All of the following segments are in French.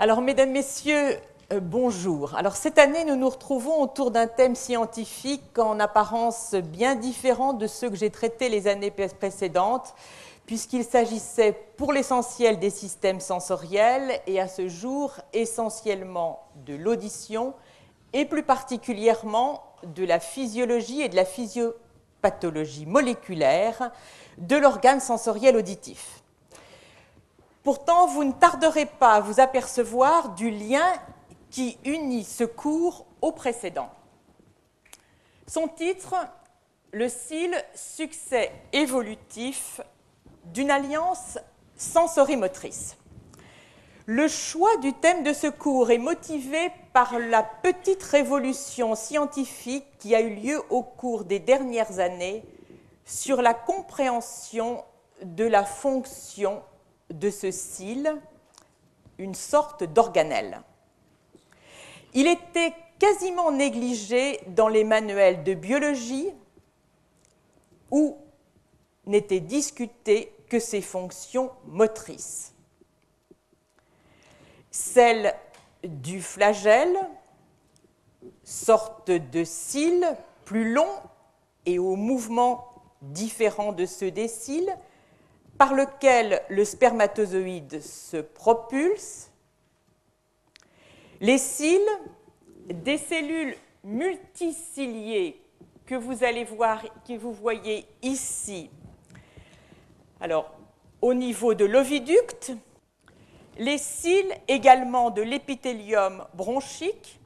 Alors, mesdames, messieurs, euh, bonjour. Alors, cette année, nous nous retrouvons autour d'un thème scientifique en apparence bien différent de ceux que j'ai traités les années précédentes, puisqu'il s'agissait pour l'essentiel des systèmes sensoriels et à ce jour essentiellement de l'audition et plus particulièrement de la physiologie et de la physiopathologie moléculaire de l'organe sensoriel auditif. Pourtant, vous ne tarderez pas à vous apercevoir du lien qui unit ce cours au précédent. Son titre, Le cil succès évolutif d'une alliance sensorimotrice. Le choix du thème de ce cours est motivé par la petite révolution scientifique qui a eu lieu au cours des dernières années sur la compréhension de la fonction de ce cil, une sorte d'organelle. Il était quasiment négligé dans les manuels de biologie où n'étaient discutées que ses fonctions motrices. Celle du flagelle, sorte de cils plus long et au mouvement différent de ceux des cils, par lequel le spermatozoïde se propulse. Les cils, des cellules multiciliées que vous allez voir, que vous voyez ici. Alors, au niveau de l'oviducte, les cils également de l'épithélium bronchique,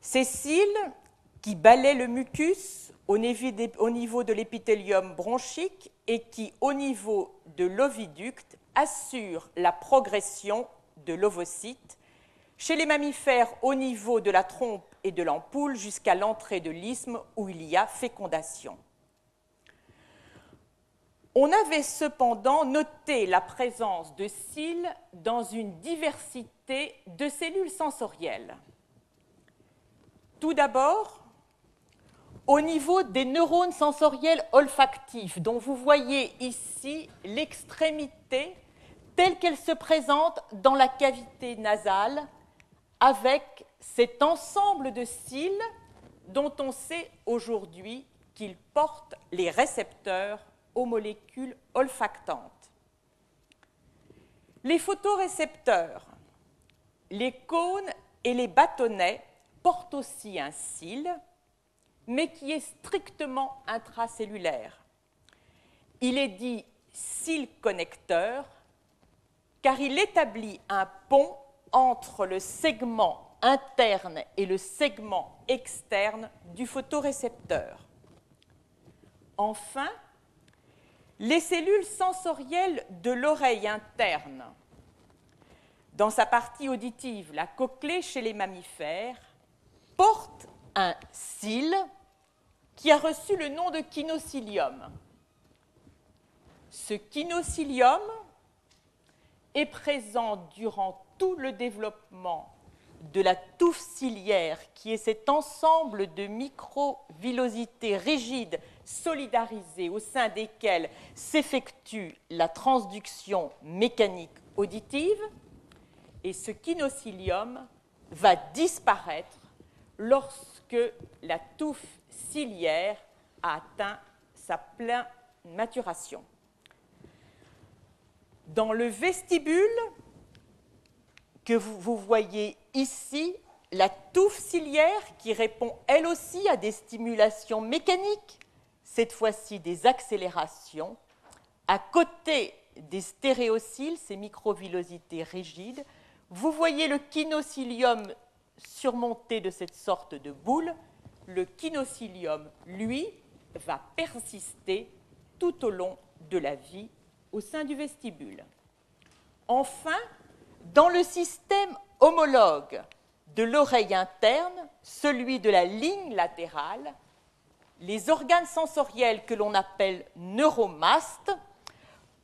ces cils qui balaient le mucus au niveau de l'épithélium bronchique et qui, au niveau de l'oviducte, assurent la progression de l'ovocyte chez les mammifères au niveau de la trompe et de l'ampoule jusqu'à l'entrée de l'isthme où il y a fécondation. On avait cependant noté la présence de cils dans une diversité de cellules sensorielles. Tout d'abord, au niveau des neurones sensoriels olfactifs, dont vous voyez ici l'extrémité telle qu'elle se présente dans la cavité nasale, avec cet ensemble de cils dont on sait aujourd'hui qu'ils portent les récepteurs aux molécules olfactantes. Les photorécepteurs, les cônes et les bâtonnets portent aussi un cil, mais qui est strictement intracellulaire. Il est dit cil connecteur car il établit un pont entre le segment interne et le segment externe du photorécepteur. Enfin, les cellules sensorielles de l'oreille interne, dans sa partie auditive, la cochlée chez les mammifères, portent un cil qui a reçu le nom de kinocilium. Ce kinocilium est présent durant tout le développement de la touffe ciliaire, qui est cet ensemble de microvillosités rigides solidarisées au sein desquelles s'effectue la transduction mécanique auditive, et ce kinocilium va disparaître lorsque la touffe ciliaire a atteint sa pleine maturation. Dans le vestibule que vous, voyez ici, la touffe ciliaire qui répond elle aussi à des stimulations mécaniques, cette fois-ci des accélérations, à côté des stéréocils, ces microvillosités rigides, vous voyez le kinocilium surmonté de cette sorte de boule. Le kinocilium, lui, va persister tout au long de la vie au sein du vestibule. Enfin, dans le système homologue de l'oreille interne, celui de la ligne latérale, les organes sensoriels que l'on appelle neuromastes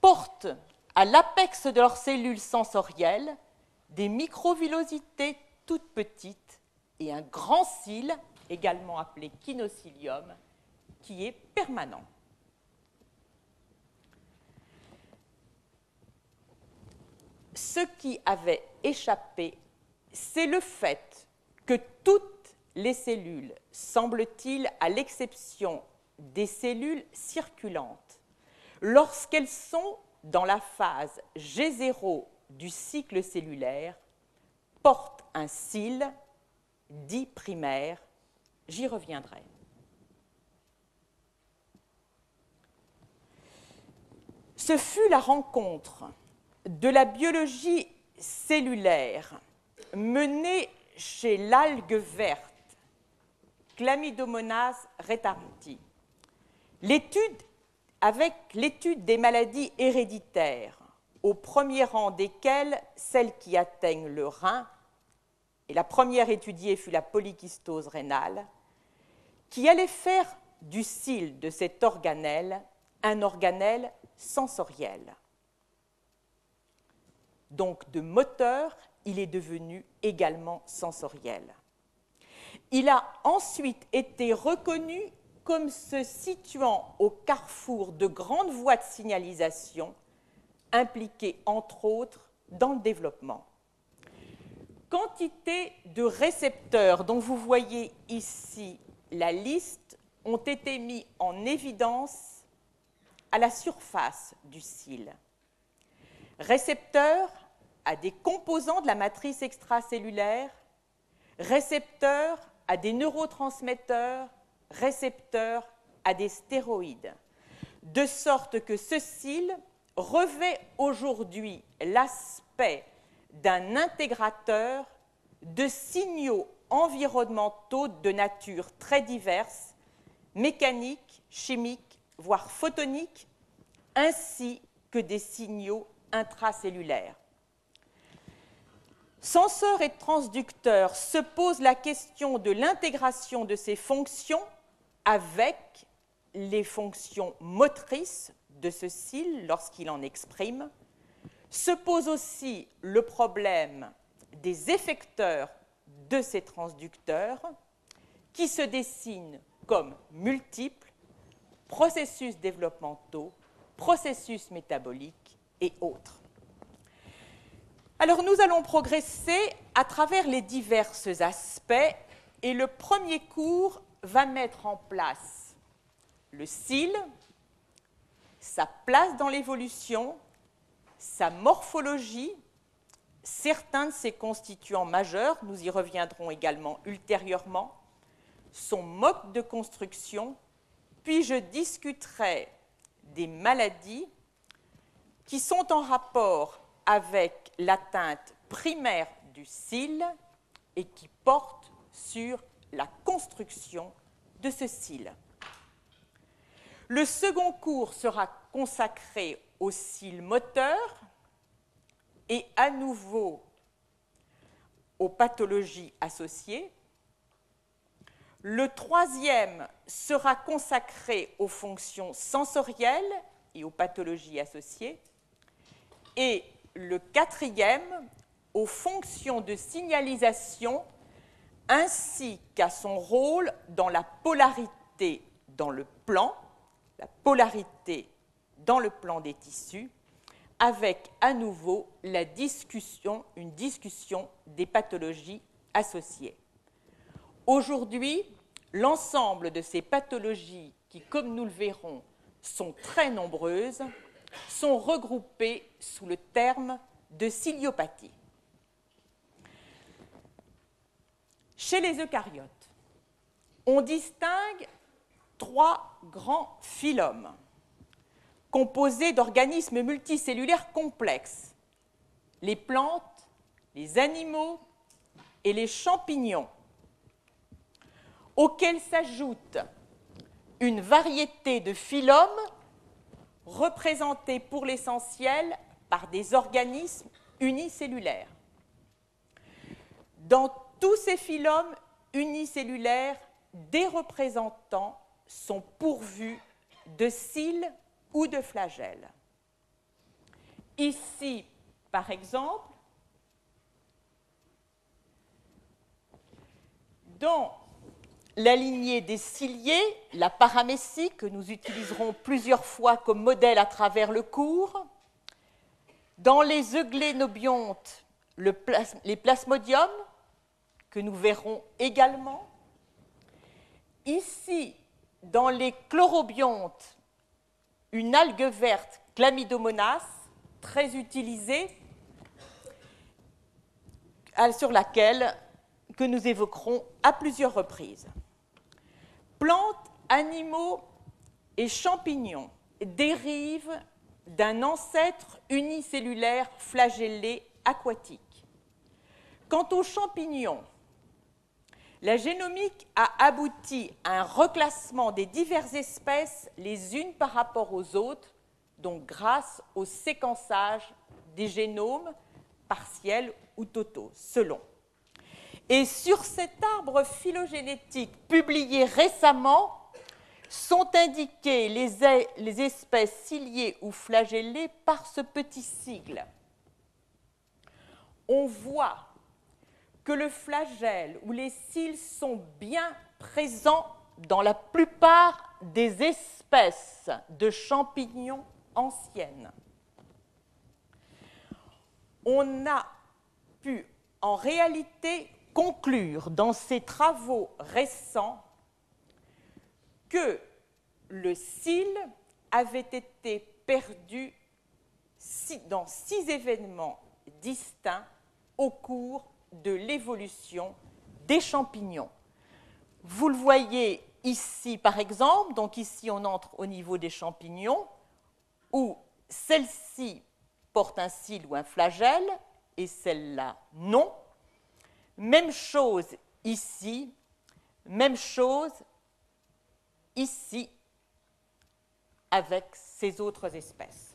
portent à l'apex de leurs cellules sensorielles des microvillosités toutes petites et un grand cil, également appelé kinocilium, qui est permanent. ce qui avait échappé, c'est le fait que toutes les cellules, semble-t-il, à l'exception des cellules circulantes, lorsqu'elles sont dans la phase G0 du cycle cellulaire, portent un cil dit primaire. J'y reviendrai. Ce fut la rencontre de la biologie cellulaire menée chez l'algue verte, Chlamydomonas retardi, l'étude avec l'étude des maladies héréditaires, au premier rang desquelles celles qui atteignent le rein, et la première étudiée fut la polykystose rénale, qui allait faire du cil de cet organelle un organelle sensoriel. Donc de moteur, il est devenu également sensoriel. Il a ensuite été reconnu comme se situant au carrefour de grandes voies de signalisation impliquées entre autres dans le développement. Quantité de récepteurs dont vous voyez ici la liste ont été mis en évidence à la surface du cil. Récepteurs à des composants de la matrice extracellulaire, récepteurs à des neurotransmetteurs, récepteurs à des stéroïdes, de sorte que ce cil revêt aujourd'hui l'aspect d'un intégrateur de signaux environnementaux de nature très diverse, mécaniques, chimiques, voire photoniques, ainsi que des signaux intracellulaires. Censeur et transducteur se pose la question de l'intégration de ces fonctions avec les fonctions motrices de ce cil lorsqu'il en exprime. Se pose aussi le problème des effecteurs de ces transducteurs qui se dessinent comme multiples processus développementaux, processus métaboliques et autres. Alors nous allons progresser à travers les divers aspects et le premier cours va mettre en place le cil, sa place dans l'évolution, sa morphologie, certains de ses constituants majeurs, nous y reviendrons également ultérieurement, son mode de construction, puis je discuterai des maladies qui sont en rapport avec l'atteinte primaire du cil et qui porte sur la construction de ce cil. Le second cours sera consacré au cil moteur et à nouveau aux pathologies associées. Le troisième sera consacré aux fonctions sensorielles et aux pathologies associées. Et le quatrième aux fonctions de signalisation ainsi qu'à son rôle dans la polarité dans le plan, la polarité dans le plan des tissus, avec à nouveau la discussion, une discussion des pathologies associées. Aujourd'hui, l'ensemble de ces pathologies qui, comme nous le verrons, sont très nombreuses, sont regroupées sous le terme de ciliopathie. Chez les eucaryotes, on distingue trois grands phylums composés d'organismes multicellulaires complexes, les plantes, les animaux et les champignons, auxquels s'ajoute une variété de phylums représentés pour l'essentiel par des organismes unicellulaires. Dans tous ces phylums unicellulaires, des représentants sont pourvus de cils ou de flagelles. Ici, par exemple, dans la lignée des ciliés, la paramécie, que nous utiliserons plusieurs fois comme modèle à travers le cours, Dans les euglénobiontes, les plasmodiums, que nous verrons également. Ici, dans les chlorobiontes, une algue verte, Chlamydomonas, très utilisée, sur laquelle que nous évoquerons à plusieurs reprises. Plantes, animaux et champignons dérivent d'un ancêtre unicellulaire flagellé aquatique. Quant aux champignons, la génomique a abouti à un reclassement des diverses espèces les unes par rapport aux autres, donc grâce au séquençage des génomes partiels ou totaux, selon. Et sur cet arbre phylogénétique publié récemment, sont indiquées les, les espèces ciliées ou flagellées par ce petit sigle. On voit que le flagelle ou les cils sont bien présents dans la plupart des espèces de champignons anciennes. On a pu en réalité conclure dans ces travaux récents que le cil avait été perdu dans six événements distincts au cours de l'évolution des champignons. Vous le voyez ici, par exemple, donc ici on entre au niveau des champignons, où celle-ci porte un cil ou un flagelle, et celle-là non. Même chose ici, même chose ici avec ces autres espèces.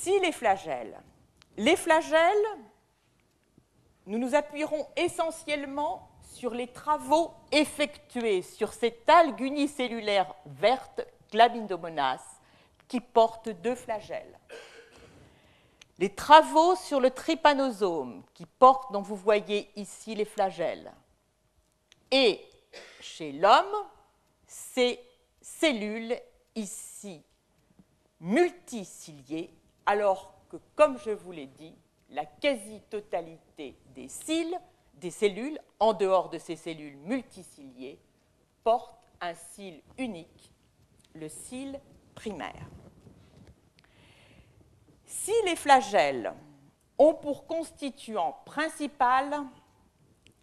Si les flagelles, les flagelles, nous nous appuierons essentiellement sur les travaux effectués sur cette algue unicellulaire verte, Chlamydomonas, qui porte deux flagelles. Les travaux sur le trypanosome, qui porte, dont vous voyez ici les flagelles. Et chez l'homme, ces cellules ici multiciliées alors que, comme je vous l'ai dit, la quasi-totalité des cils, des cellules, en dehors de ces cellules multiciliées, portent un cil unique, le cil primaire. Si les flagelles ont pour constituant principal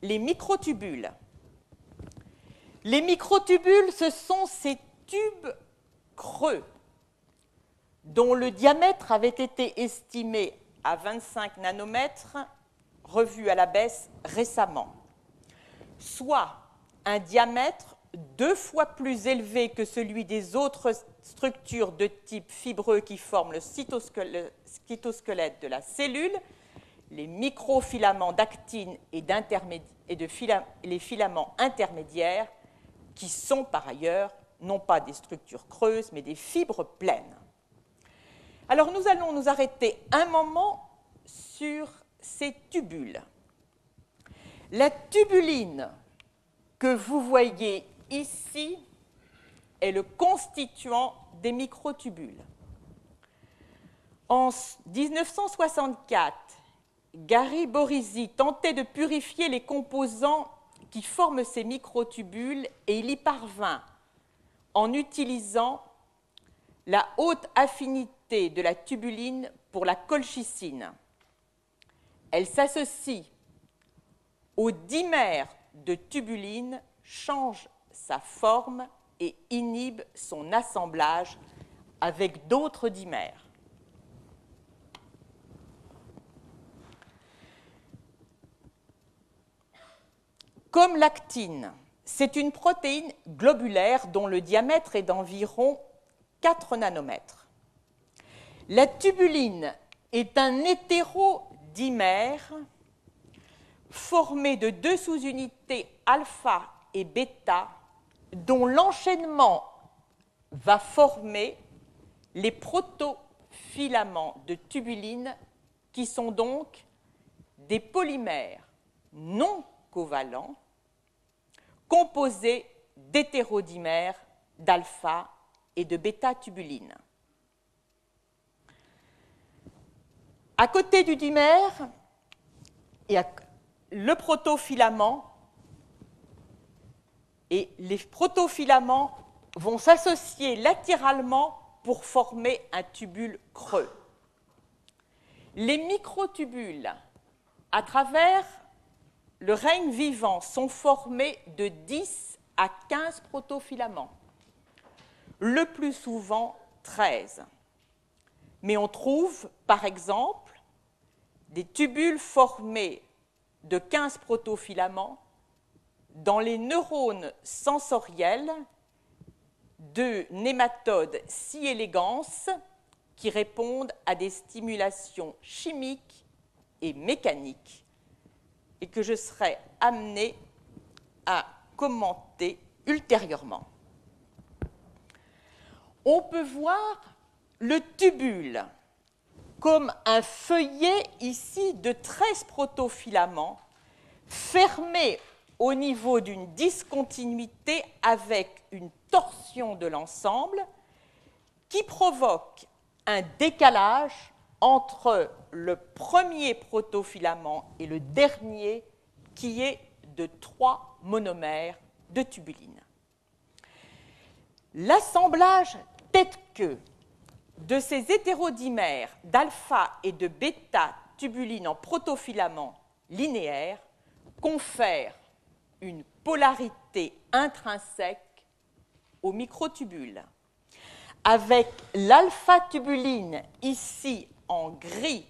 les microtubules, les microtubules, ce sont ces tubes creux dont le diamètre avait été estimé à 25 nanomètres, revu à la baisse récemment, soit un diamètre deux fois plus élevé que celui des autres structures de type fibreux qui forment le cytosquelette de la cellule, les microfilaments d'actine et, de les filaments intermédiaires, qui sont par ailleurs non pas des structures creuses, mais des fibres pleines. Alors nous allons nous arrêter un moment sur ces tubules. La tubuline que vous voyez ici est le constituant des microtubules. En 1964, Gary Borisi tentait de purifier les composants qui forment ces microtubules et il y parvint en utilisant la haute affinité de la tubuline pour la colchicine. Elle s'associe au dimère de tubuline, change sa forme et inhibe son assemblage avec d'autres dimères. Comme l'actine, c'est une protéine globulaire dont le diamètre est d'environ 4 nanomètres. La tubuline est un hétérodimère formé de deux sous-unités alpha et bêta dont l'enchaînement va former les protofilaments de tubuline qui sont donc des polymères non covalents composé d'hétérodimères d'alpha et de bêta-tubuline. À côté du dimère, il y a le protofilament et les protofilaments vont s'associer latéralement pour former un tubule creux. Les microtubules, à travers le règne vivant, sont formés de 10 à 15 protofilaments, le plus souvent 13. Mais on trouve, par exemple, des tubules formés de 15 protofilaments dans les neurones sensoriels de nématodes si elegans qui répondent à des stimulations chimiques et mécaniques et que je serai amené à commenter ultérieurement. On peut voir le tubule comme un feuillet ici de 13 protofilaments fermé au niveau d'une discontinuité avec une torsion de l'ensemble qui provoque un décalage entre le premier protofilament et le dernier qui est de trois monomères de tubuline. L'assemblage tête-queue de ces hétérodimères d'alpha et de bêta tubuline en protofilament linéaire confère une polarité intrinsèque aux microtubules. Avec l'alpha-tubuline ici en gris,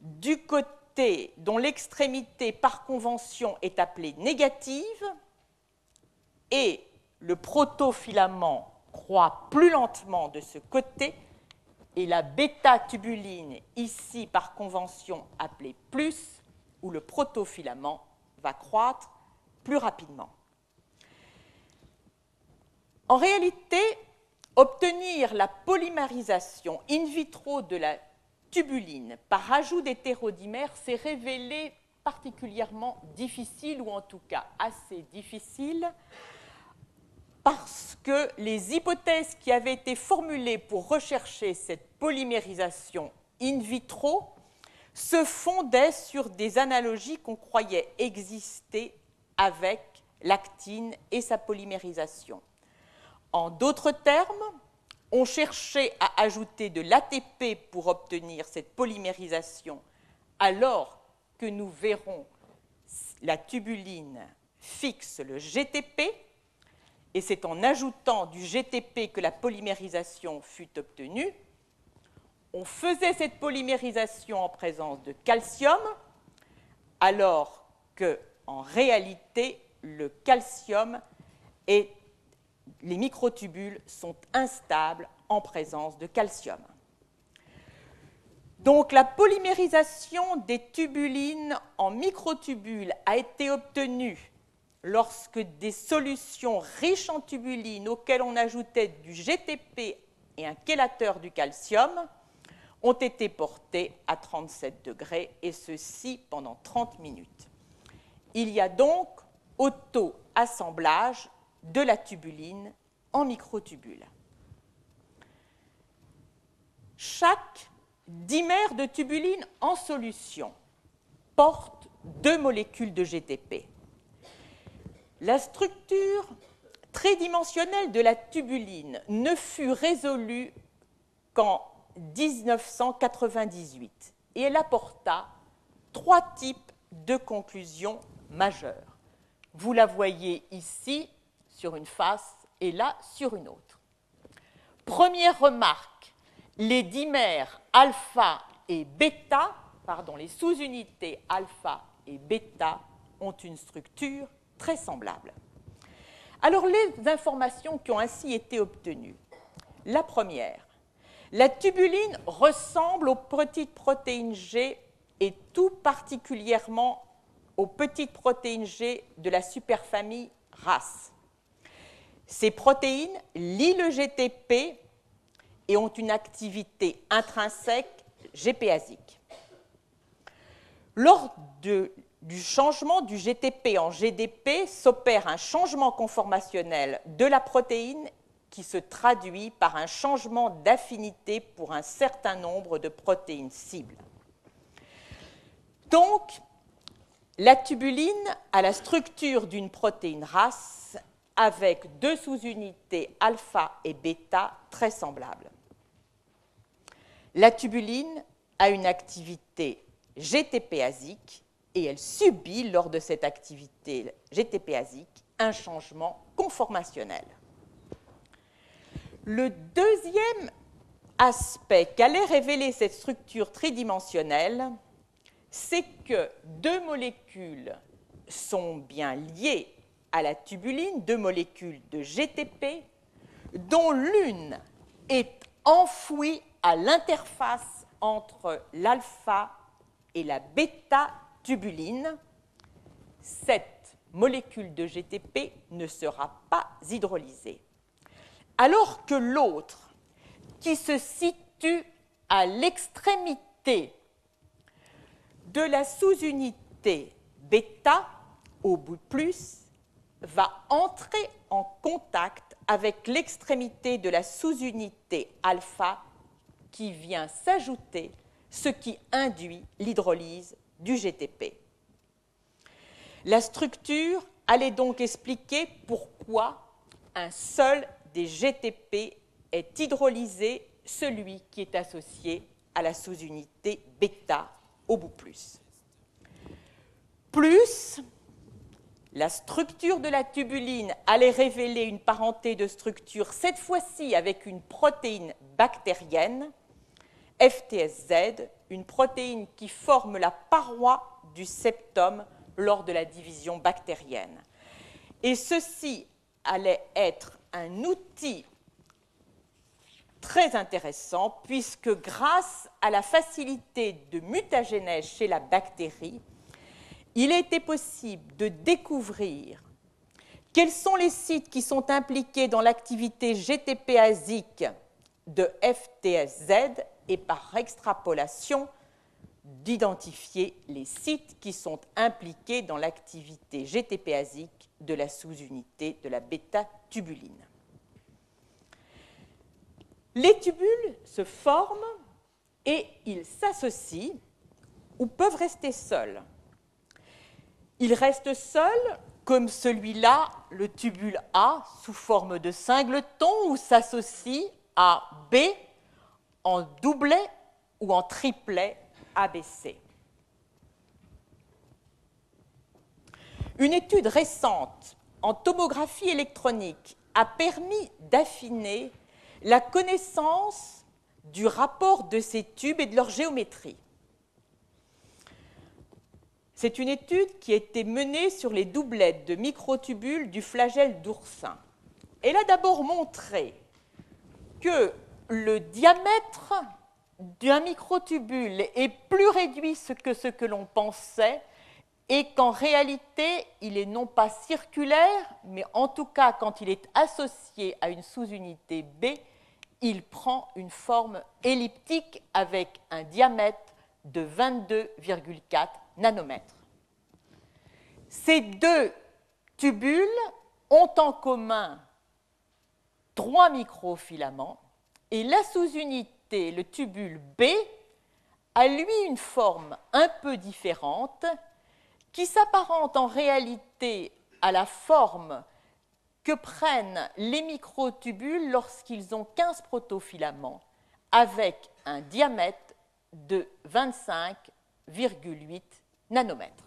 du côté dont l'extrémité par convention est appelée négative, et le protofilament croît plus lentement de ce côté, et la bêta-tubuline, ici par convention appelée plus, où le protofilament va croître plus rapidement. En réalité, obtenir la polymérisation in vitro de la tubuline par ajout d'hétérodimères s'est révélé particulièrement difficile, ou en tout cas assez difficile, parce que les hypothèses qui avaient été formulées pour rechercher cette polymérisation in vitro se fondaient sur des analogies qu'on croyait exister avec l'actine et sa polymérisation. En d'autres termes, on cherchait à ajouter de l'ATP pour obtenir cette polymérisation, alors que nous verrons la tubuline fixe le GTP, et c'est en ajoutant du GTP que la polymérisation fut obtenue. On faisait cette polymérisation en présence de calcium, alors que, en réalité, le calcium est les microtubules sont instables en présence de calcium. Donc la polymérisation des tubulines en microtubules a été obtenue lorsque des solutions riches en tubulines auxquelles on ajoutait du GTP et un chélateur du calcium ont été portées à 37 degrés et ceci pendant 30 minutes. Il y a donc auto-assemblage de la tubuline en microtubules. Chaque dimère de tubuline en solution porte deux molécules de GTP. La structure tridimensionnelle de la tubuline ne fut résolue qu'en 1998 et elle apporta trois types de conclusions majeures. Vous la voyez ici sur une face et là sur une autre. Première remarque, les dimères alpha et bêta, pardon, les sous-unités alpha et bêta ont une structure très semblable. Alors les informations qui ont ainsi été obtenues. La première, la tubuline ressemble aux petites protéines G et tout particulièrement aux petites protéines G de la superfamille RAS. Ces protéines lient le GTP et ont une activité intrinsèque GPasique. Lors de du changement du GTP en GDP s'opère un changement conformationnel de la protéine qui se traduit par un changement d'affinité pour un certain nombre de protéines cibles. Donc, la tubuline a la structure d'une protéine race avec deux sous-unités alpha et bêta très semblables. La tubuline a une activité GTP-asique et elle subit lors de cette activité GTP-asique un changement conformationnel. Le deuxième aspect qu'allait révéler cette structure tridimensionnelle, c'est que deux molécules sont bien liées à la tubuline, deux molécules de GTP, dont l'une est enfouie à l'interface entre l'alpha et la bêta-tubuline. Cette molécule de GTP ne sera pas hydrolysée alors que l'autre, qui se situe à l'extrémité de la sous-unité bêta au bout de plus, va entrer en contact avec l'extrémité de la sous-unité alpha qui vient s'ajouter, ce qui induit l'hydrolyse du GTP. La structure allait donc expliquer pourquoi un seul des GTP est hydrolysé celui qui est associé à la sous-unité bêta au bout plus. Plus, la structure de la tubuline allait révéler une parenté de structure, cette fois-ci avec une protéine bactérienne, FTSZ, une protéine qui forme la paroi du septum lors de la division bactérienne. Et ceci allait être un outil très intéressant puisque grâce à la facilité de mutagénèse chez la bactérie, il a été possible de découvrir quels sont les sites qui sont impliqués dans l'activité GTP-asique de FTSZ et par extrapolation d'identifier les sites qui sont impliqués dans l'activité GTP-asique de la sous-unité de la bêta-tubuline. Les tubules se forment et ils s'associent ou peuvent rester seuls. Ils restent seuls comme celui-là, le tubule A, sous forme de singleton, ou s'associe à B en doublet ou en triplet ABC. Une étude récente en tomographie électronique a permis d'affiner la connaissance du rapport de ces tubes et de leur géométrie. C'est une étude qui a été menée sur les doublettes de microtubules du flagelle d'oursin. Elle a d'abord montré que le diamètre d'un microtubule est plus réduit que ce que l'on pensait et qu'en réalité, il est non pas circulaire, mais en tout cas, quand il est associé à une sous-unité B, il prend une forme elliptique avec un diamètre de 22,4 nanomètres. Ces deux tubules ont en commun trois microfilaments et la sous-unité, le tubule B, a lui une forme un peu différente qui s'apparente en réalité à la forme que prennent les microtubules lorsqu'ils ont 15 protofilaments avec un diamètre de 25,8 nanomètres.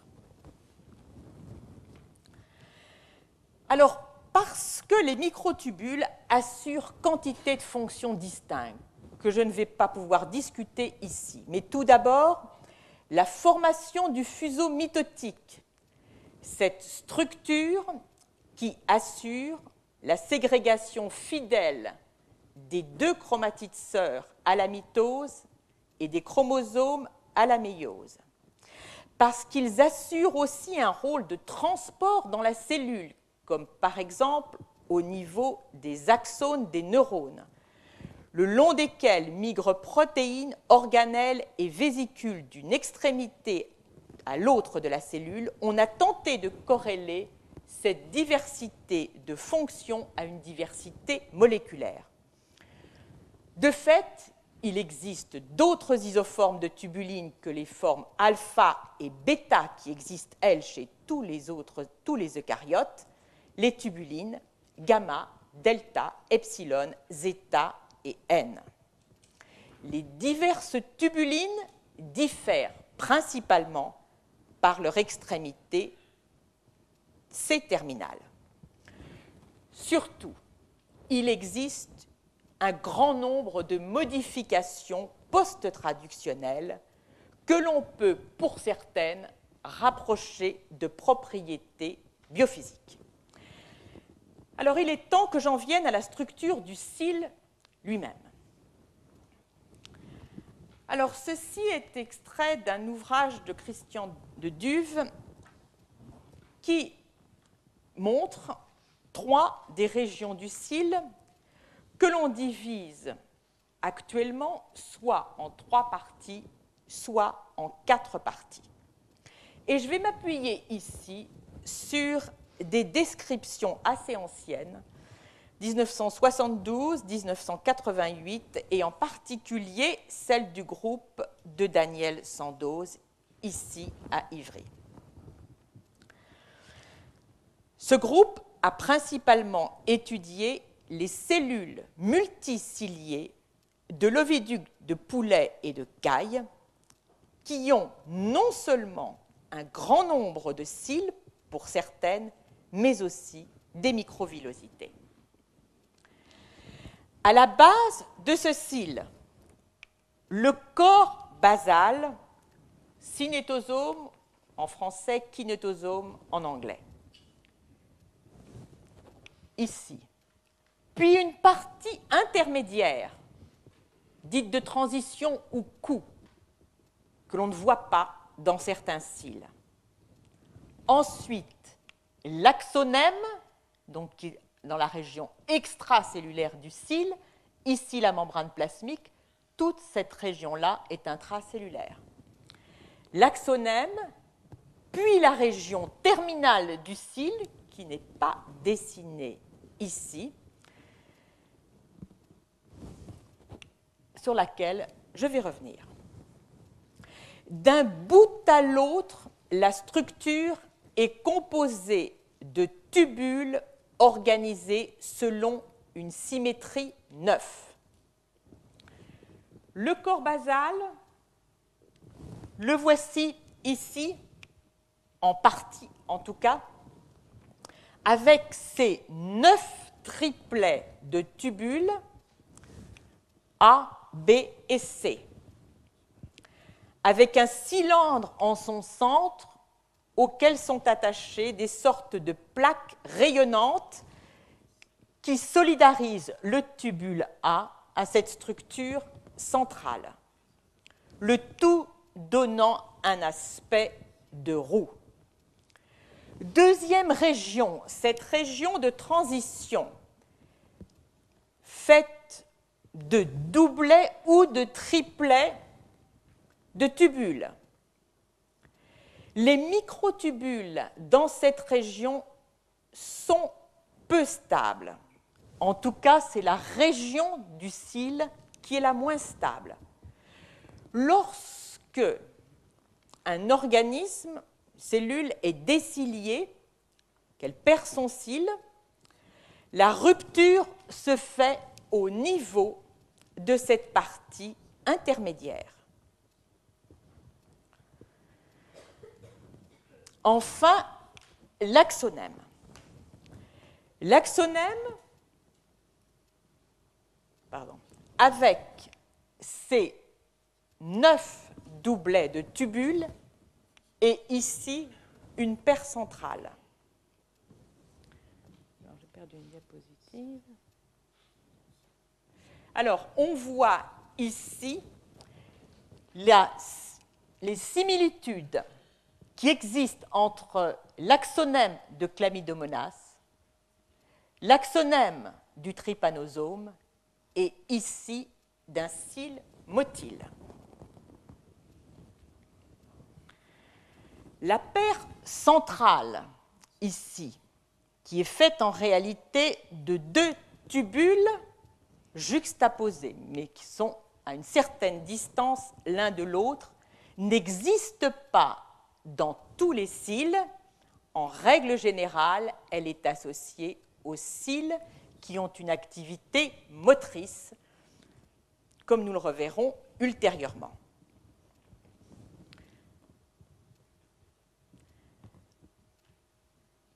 Alors, parce que les microtubules assurent quantité de fonctions distinctes, que je ne vais pas pouvoir discuter ici, mais tout d'abord, la formation du fuseau mitotique, cette structure qui assure la ségrégation fidèle des deux chromatides sœurs à la mitose et des chromosomes à la méiose. Parce qu'ils assurent aussi un rôle de transport dans la cellule, comme par exemple au niveau des axones des neurones, le long desquels migrent protéines, organelles et vésicules d'une extrémité à l'autre de la cellule, on a tenté de corréler cette diversité de fonctions à une diversité moléculaire. De fait, il existe d'autres isoformes de tubuline que les formes alpha et bêta qui existent, elles, chez tous les autres, tous les eucaryotes, les tubulines gamma, delta, epsilon, zeta et n. Les diverses tubulines diffèrent principalement par leur extrémité C-terminale. Surtout, il existe un grand nombre de modifications post-traductionnelles que l'on peut, pour certaines, rapprocher de propriétés biophysiques. Alors il est temps que j'en vienne à la structure du cil lui-même. Alors ceci est extrait d'un ouvrage de Christian de Duve qui montre trois des régions du cil que l'on divise actuellement soit en trois parties, soit en quatre parties. Et je vais m'appuyer ici sur des descriptions assez anciennes, 1972, 1988, et en particulier celle du groupe de Daniel Sandoz, ici à Ivry. Ce groupe a principalement étudié les cellules multiciliées de l'oviduc de poulet et de caille qui ont non seulement un grand nombre de cils pour certaines, mais aussi des microvillosités. À la base de ce cil, le corps basal, cinétosome en français, kinétosome en anglais. Ici. Puis une partie intermédiaire, dite de transition ou coup, que l'on ne voit pas dans certains cils. Ensuite, l'axonème, donc dans la région extracellulaire du cil, ici la membrane plasmique, toute cette région-là est intracellulaire. L'axonème, puis la région terminale du cil, qui n'est pas dessinée ici, sur laquelle je vais revenir. D'un bout à l'autre, la structure est composée de tubules organisés selon une symétrie 9. Le corps basal, le voici ici, en partie en tout cas, avec ses neuf triplets de tubules A, B et C, avec un cylindre en son centre auxquelles sont attachées des sortes de plaques rayonnantes qui solidarisent le tubule A à cette structure centrale, le tout donnant un aspect de roue. Deuxième région, cette région de transition, faite de doublets ou de triplets de tubules. Les microtubules dans cette région sont peu stables. En tout cas, c'est la région du cil qui est la moins stable. Lorsque un organisme, cellule, est décilié, qu'elle perd son cil, la rupture se fait au niveau de cette partie intermédiaire. Enfin, l'axonème. L'axonème, pardon, avec ses neuf doublets de tubules et ici une paire centrale. j'ai perdu une diapositive. Alors, on voit ici les similitudes qui existe entre l'axonème de chlamydomonas, l'axonème du trypanosome et ici d'un cil motile. La paire centrale, ici, qui est faite en réalité de deux tubules juxtaposés, mais qui sont à une certaine distance l'un de l'autre, n'existe pas dans tous les cils. En règle générale, elle est associée aux cils qui ont une activité motrice, comme nous le reverrons ultérieurement.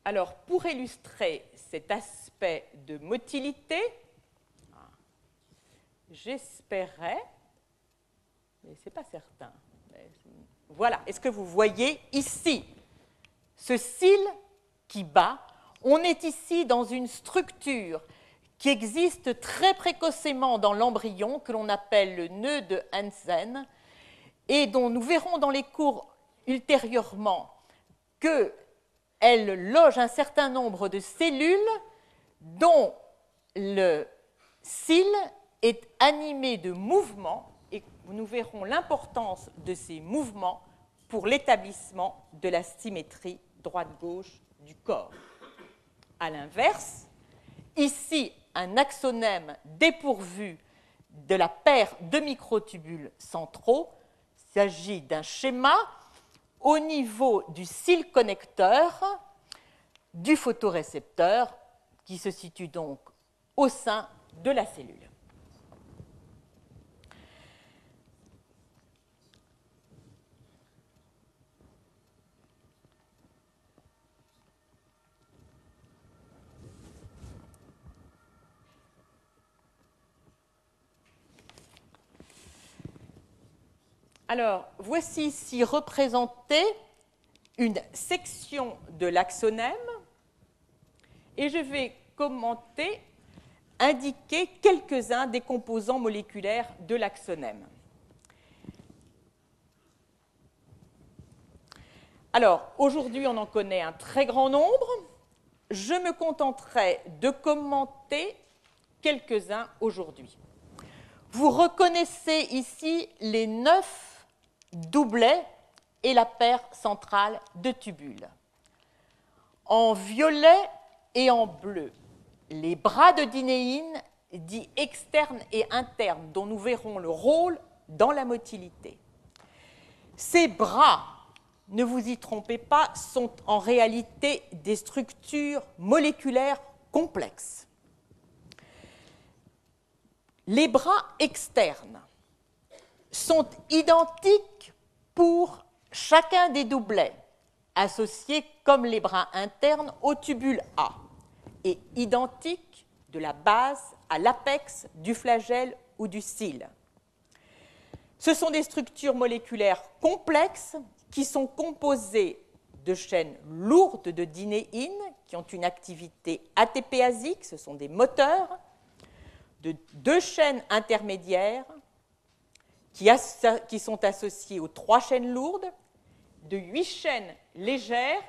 Alors, pour illustrer cet aspect de motilité, j'espérais, mais ce n'est pas certain. Voilà, est-ce que vous voyez ici ce cil qui bat? On est ici dans une structure qui existe très précocement dans l'embryon, que l'on appelle le nœud de Hansen, et dont nous verrons dans les cours ultérieurement qu'elle loge un certain nombre de cellules dont le cil est animé de mouvements, nous verrons l'importance de ces mouvements pour l'établissement de la symétrie droite-gauche du corps. A l'inverse, ici, un axonème dépourvu de la paire de microtubules centraux. Il s'agit d'un schéma au niveau du cil connecteur du photorécepteur qui se situe donc au sein de la cellule. Alors, voici ici représentée une section de l'axonème et je vais commenter, indiquer quelques-uns des composants moléculaires de l'axonème. Alors, aujourd'hui, on en connaît un très grand nombre. Je me contenterai de commenter quelques-uns aujourd'hui. Vous reconnaissez ici les neuf doublet et la paire centrale de tubules. En violet et en bleu, les bras de dinéine dits externes et internes, dont nous verrons le rôle dans la motilité. Ces bras, ne vous y trompez pas, sont en réalité des structures moléculaires complexes. Les bras externes sont identiques pour chacun des doublets, associés comme les bras internes au tubule A, et identiques de la base à l'apex du flagelle ou du cil. Ce sont des structures moléculaires complexes qui sont composées de chaînes lourdes de dinéine qui ont une activité ATPasique, ce sont des moteurs, de deux chaînes intermédiaires qui, sont associées aux trois chaînes lourdes, de huit chaînes légères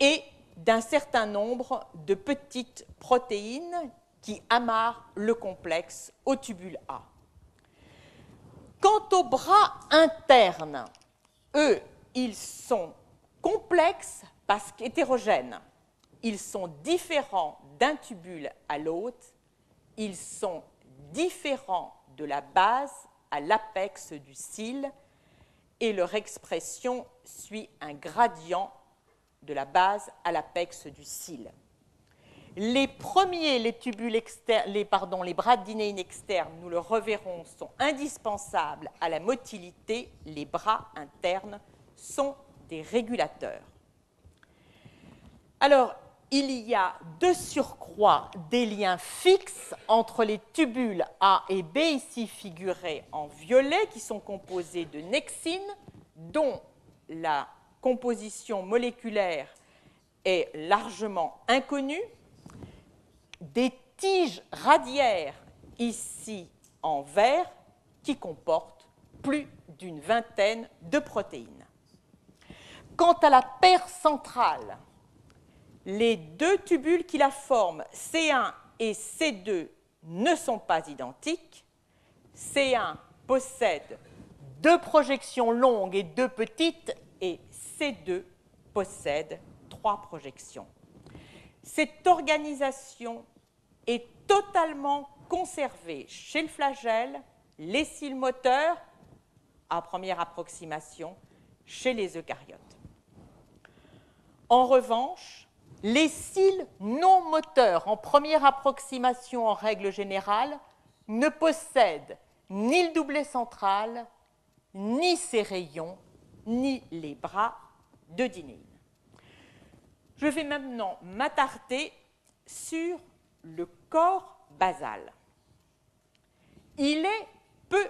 et d'un certain nombre de petites protéines qui amarrent le complexe au tubule A. Quant aux bras internes, eux, ils sont complexes parce qu'hétérogènes. Ils sont différents d'un tubule à l'autre. Ils sont différents de la base à l'apex du cil et leur expression suit un gradient de la base à l'apex du cil. Les premiers, les tubules externes, les, pardon, les bras dinéine externes, nous le reverrons, sont indispensables à la motilité. Les bras internes sont des régulateurs. Alors, il y a de surcroît des liens fixes entre les tubules A et B, ici figurés en violet, qui sont composés de nexine, dont la composition moléculaire est largement inconnue, des tiges radiaires, ici en vert, qui comportent plus d'une vingtaine de protéines. Quant à la paire centrale, les deux tubules qui la forment, C1 et C2, ne sont pas identiques. C1 possède deux projections longues et deux petites, et C2 possède trois projections. Cette organisation est totalement conservée chez le flagelle, les cils moteurs, à première approximation, chez les eucaryotes. En revanche, les cils non moteurs, en première approximation en règle générale, ne possèdent ni le doublet central, ni ses rayons, ni les bras de dinéine. Je vais maintenant m'attarder sur le corps basal. Il est peu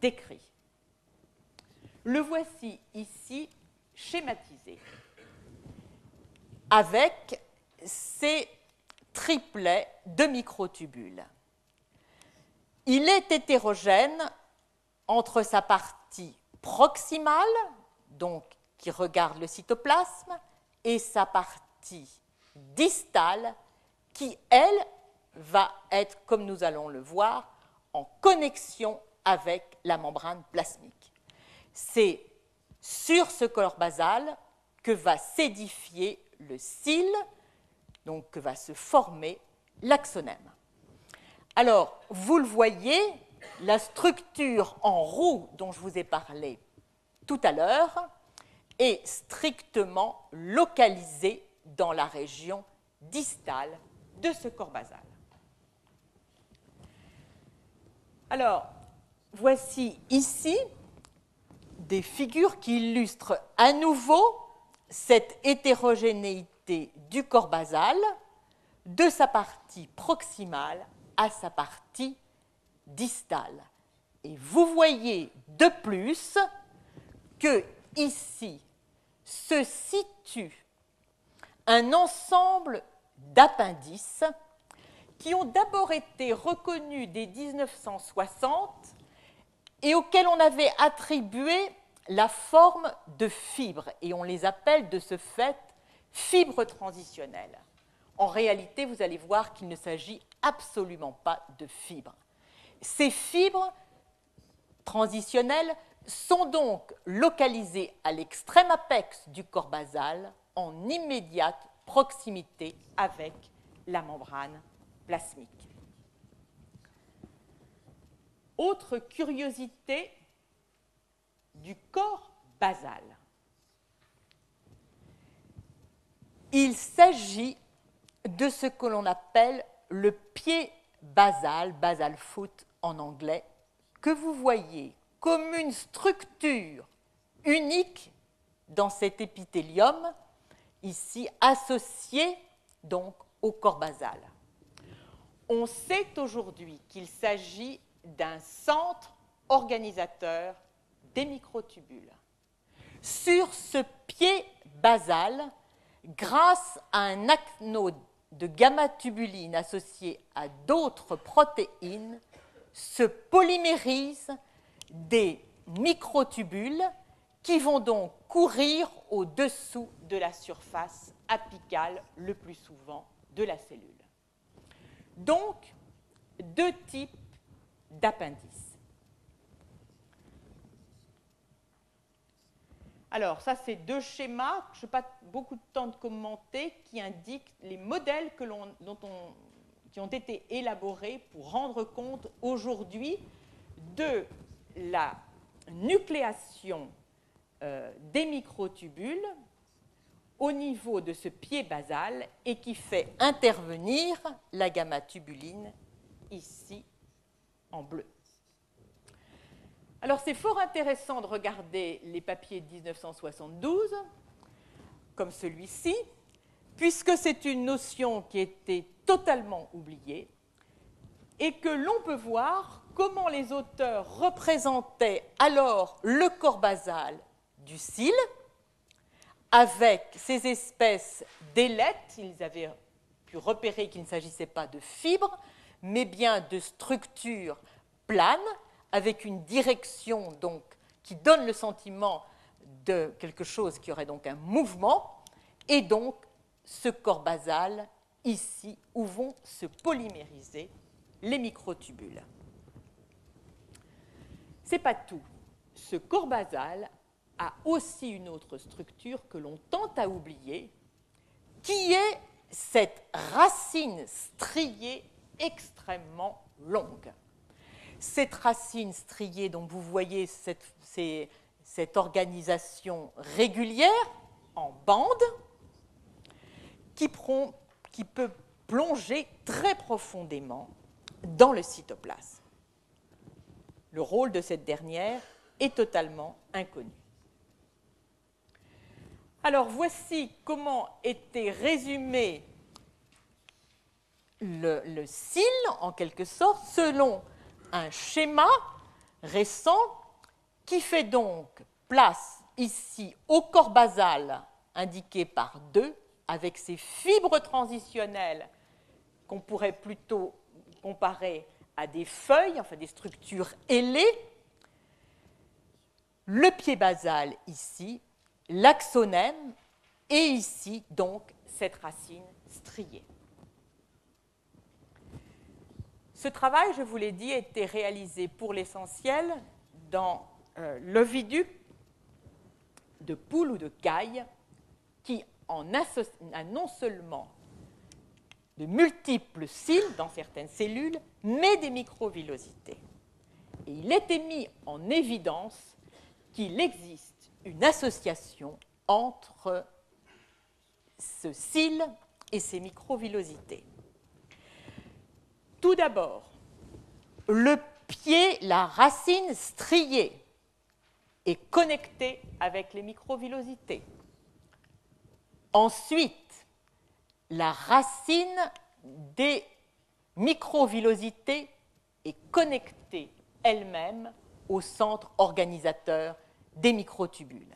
décrit. Le voici ici schématisé avec ces triplets de microtubules. Il est hétérogène entre sa partie proximale, donc qui regarde le cytoplasme, et sa partie distale, qui, elle, va être, comme nous allons le voir, en connexion avec la membrane plasmique. C'est sur ce corps basal que va s'édifier le cil, donc que va se former l'axonème. Alors, vous le voyez, la structure en roue dont je vous ai parlé tout à l'heure est strictement localisée dans la région distale de ce corps basal. Alors, voici ici des figures qui illustrent à nouveau cette hétérogénéité du corps basal de sa partie proximale à sa partie distale. Et vous voyez de plus que ici se situe un ensemble d'appendices qui ont d'abord été reconnus dès 1960 et auxquels on avait attribué la forme de fibres, et on les appelle de ce fait fibres transitionnelles. En réalité, vous allez voir qu'il ne s'agit absolument pas de fibres. Ces fibres transitionnelles sont donc localisées à l'extrême apex du corps basal, en immédiate proximité avec la membrane plasmique. Autre curiosité du corps basal. Il s'agit de ce que l'on appelle le pied basal, basal foot en anglais, que vous voyez comme une structure unique dans cet épithélium, ici associé donc au corps basal. On sait aujourd'hui qu'il s'agit d'un centre organisateur des microtubules. Sur ce pied basal, grâce à un anneau de gamma-tubuline associé à d'autres protéines, se polymérisent des microtubules qui vont donc courir au-dessous de la surface apicale le plus souvent de la cellule. Donc, deux types d'appendices. Alors, ça, c'est deux schémas, je n'ai pas beaucoup de temps de commenter, qui indiquent les modèles qui ont été élaborés pour rendre compte aujourd'hui de la nucléation euh, des microtubules au niveau de ce pied basal et qui fait intervenir la gamma-tubuline ici en bleu. Alors c'est fort intéressant de regarder les papiers de 1972, comme celui-ci, puisque c'est une notion qui était totalement oubliée et que l'on peut voir comment les auteurs représentaient alors le corps basal du cil avec ces espèces d'ailettes. Ils avaient pu repérer qu'il ne s'agissait pas de fibres, mais bien de structures planes avec une direction donc qui donne le sentiment de quelque chose qui aurait donc un mouvement, et donc ce corps basal ici où vont se polymériser les microtubules. Ce n'est pas tout. Ce corps basal a aussi une autre structure que l'on tente à oublier, qui est cette racine striée extrêmement longue. Cette racine striée, dont vous voyez cette, organisation régulière en bande, qui, qui peut plonger très profondément dans le cytoplasme. Le rôle de cette dernière est totalement inconnu. Alors voici comment était résumé le, le cil, en quelque sorte, selon un schéma récent qui fait donc place ici au corps basal indiqué par 2 avec ses fibres transitionnelles qu'on pourrait plutôt comparer à des feuilles, enfin des structures ailées. Le pied basal ici l'axonème et ici donc cette racine striée. Ce travail, je vous l'ai dit, a été réalisé pour l'essentiel dans euh, l'oviduc de poule ou de caille qui en a non seulement de multiples cils dans certaines cellules, mais des microvillosités. Et il était mis en évidence qu'il existe une association entre ce cil et ces microvillosités. Tout d'abord, le pied, la racine striée, est connectée avec les microvillosités. Ensuite, la racine des microvillosités est connectée elle-même au centre organisateur des microtubules.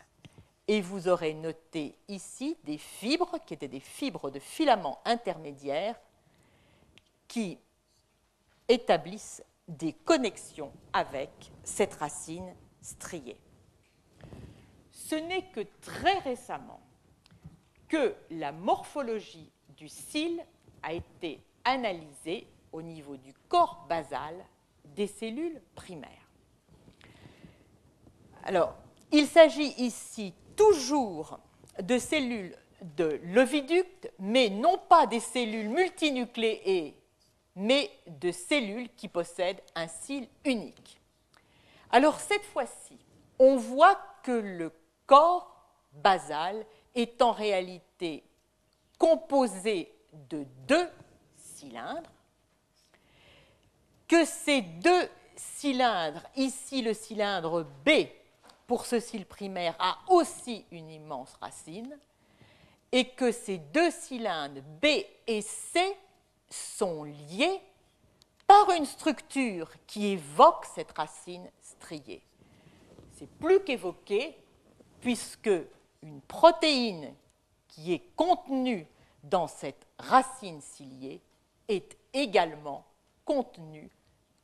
Et vous aurez noté ici des fibres qui étaient des fibres de filaments intermédiaires qui établissent des connexions avec cette racine striée. Ce n'est que très récemment que la morphologie du cil a été analysée au niveau du corps basal des cellules primaires. Alors, il s'agit ici toujours de cellules de l'oviducte, mais non pas des cellules multinucléées, mais de cellules qui possèdent un cil unique. Alors cette fois-ci, on voit que le corps basal est en réalité composé de deux cylindres, que ces deux cylindres, ici le cylindre B pour ce cil primaire a aussi une immense racine et que ces deux cylindres B et C sont liés par une structure qui évoque cette racine striée. C'est plus qu'évoqué puisque une protéine qui est contenue dans cette racine ciliée est également contenue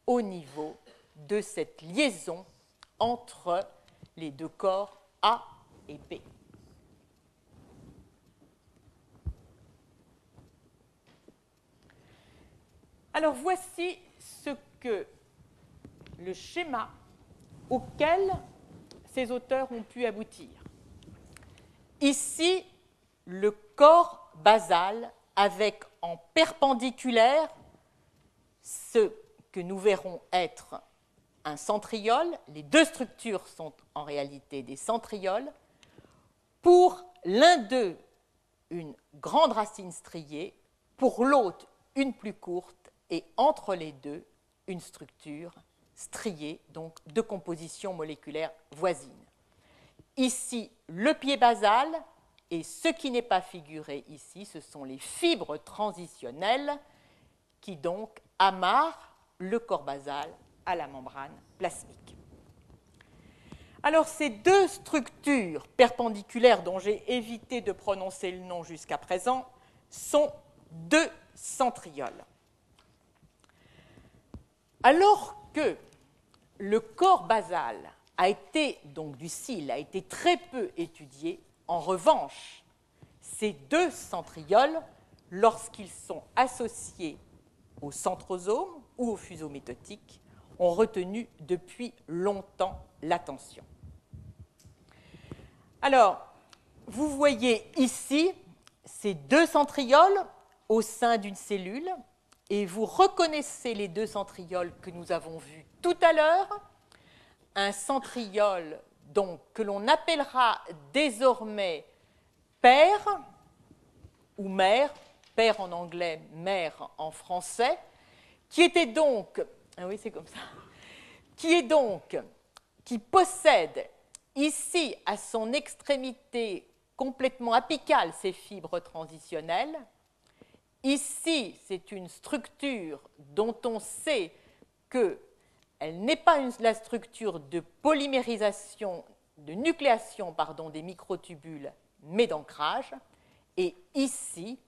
au niveau de cette liaison entre les deux corps A et B. Alors voici ce que le schéma auquel ces auteurs ont pu aboutir. Ici, le corps basal avec en perpendiculaire ce que nous verrons être un centriole. Les deux structures sont en réalité des centrioles. Pour l'un d'eux, une grande racine striée, pour l'autre, une plus courte, et entre les deux, une structure striée, donc de composition moléculaire voisine. Ici, le pied basal, et ce qui n'est pas figuré ici, ce sont les fibres transitionnelles qui donc amarrent le corps basal à la membrane plasmique. Alors ces deux structures perpendiculaires dont j'ai évité de prononcer le nom jusqu'à présent sont deux centrioles. Alors que le corps basal a été, donc du cil, a été très peu étudié, en revanche, ces deux centrioles, lorsqu'ils sont associés au centrosome ou au fuseau ont retenu depuis longtemps l'attention. Alors, vous voyez ici ces deux centrioles au sein d'une cellule et vous reconnaissez les deux centrioles que nous avons vus tout à l'heure. Un centriole donc, que l'on appellera désormais père ou mère, père en anglais, mère en français, qui était donc, ah qui est donc, qui possède ici à son extrémité complètement apicale ces fibres transitionnelles. Ici, c'est une structure dont on sait qu'elle n'est pas la structure de polymérisation, de nucléation pardon, des microtubules, mais d'ancrage. Et ici,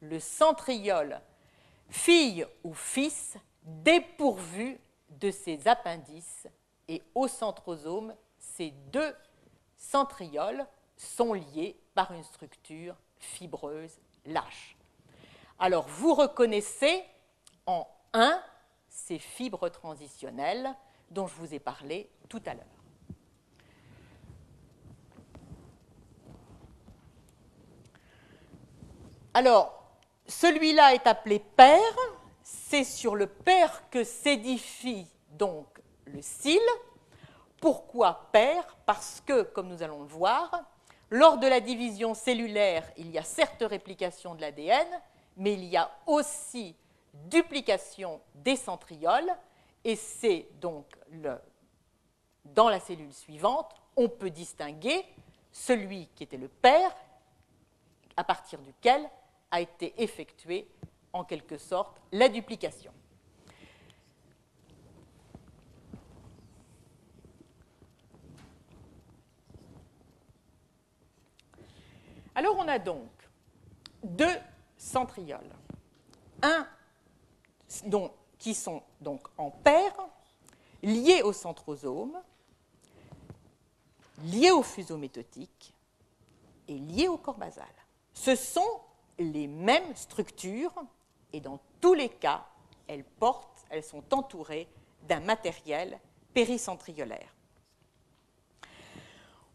le centriole, fille ou fils, dépourvu de ses appendices, et au centrosome, ces deux centrioles sont liés par une structure fibreuse lâche. Alors vous reconnaissez en un ces fibres transitionnelles dont je vous ai parlé tout à l'heure. Alors, celui-là est appelé père, c'est sur le père que s'édifie donc le cil. Pourquoi père Parce que, comme nous allons le voir, lors de la division cellulaire, il y a certes réplication de l'ADN, mais il y a aussi duplication des centrioles, et c'est donc dans la cellule suivante, on peut distinguer celui qui était le père, à partir duquel a été effectuée en quelque sorte la duplication. Alors on a donc deux centrioles, un qui sont donc en paire, liés au centrosome, liés au fuseau métotique et liés au corps basal. Ce sont les mêmes structures et dans tous les cas, elles portent, elles sont entourées d'un matériel péricentriolaire.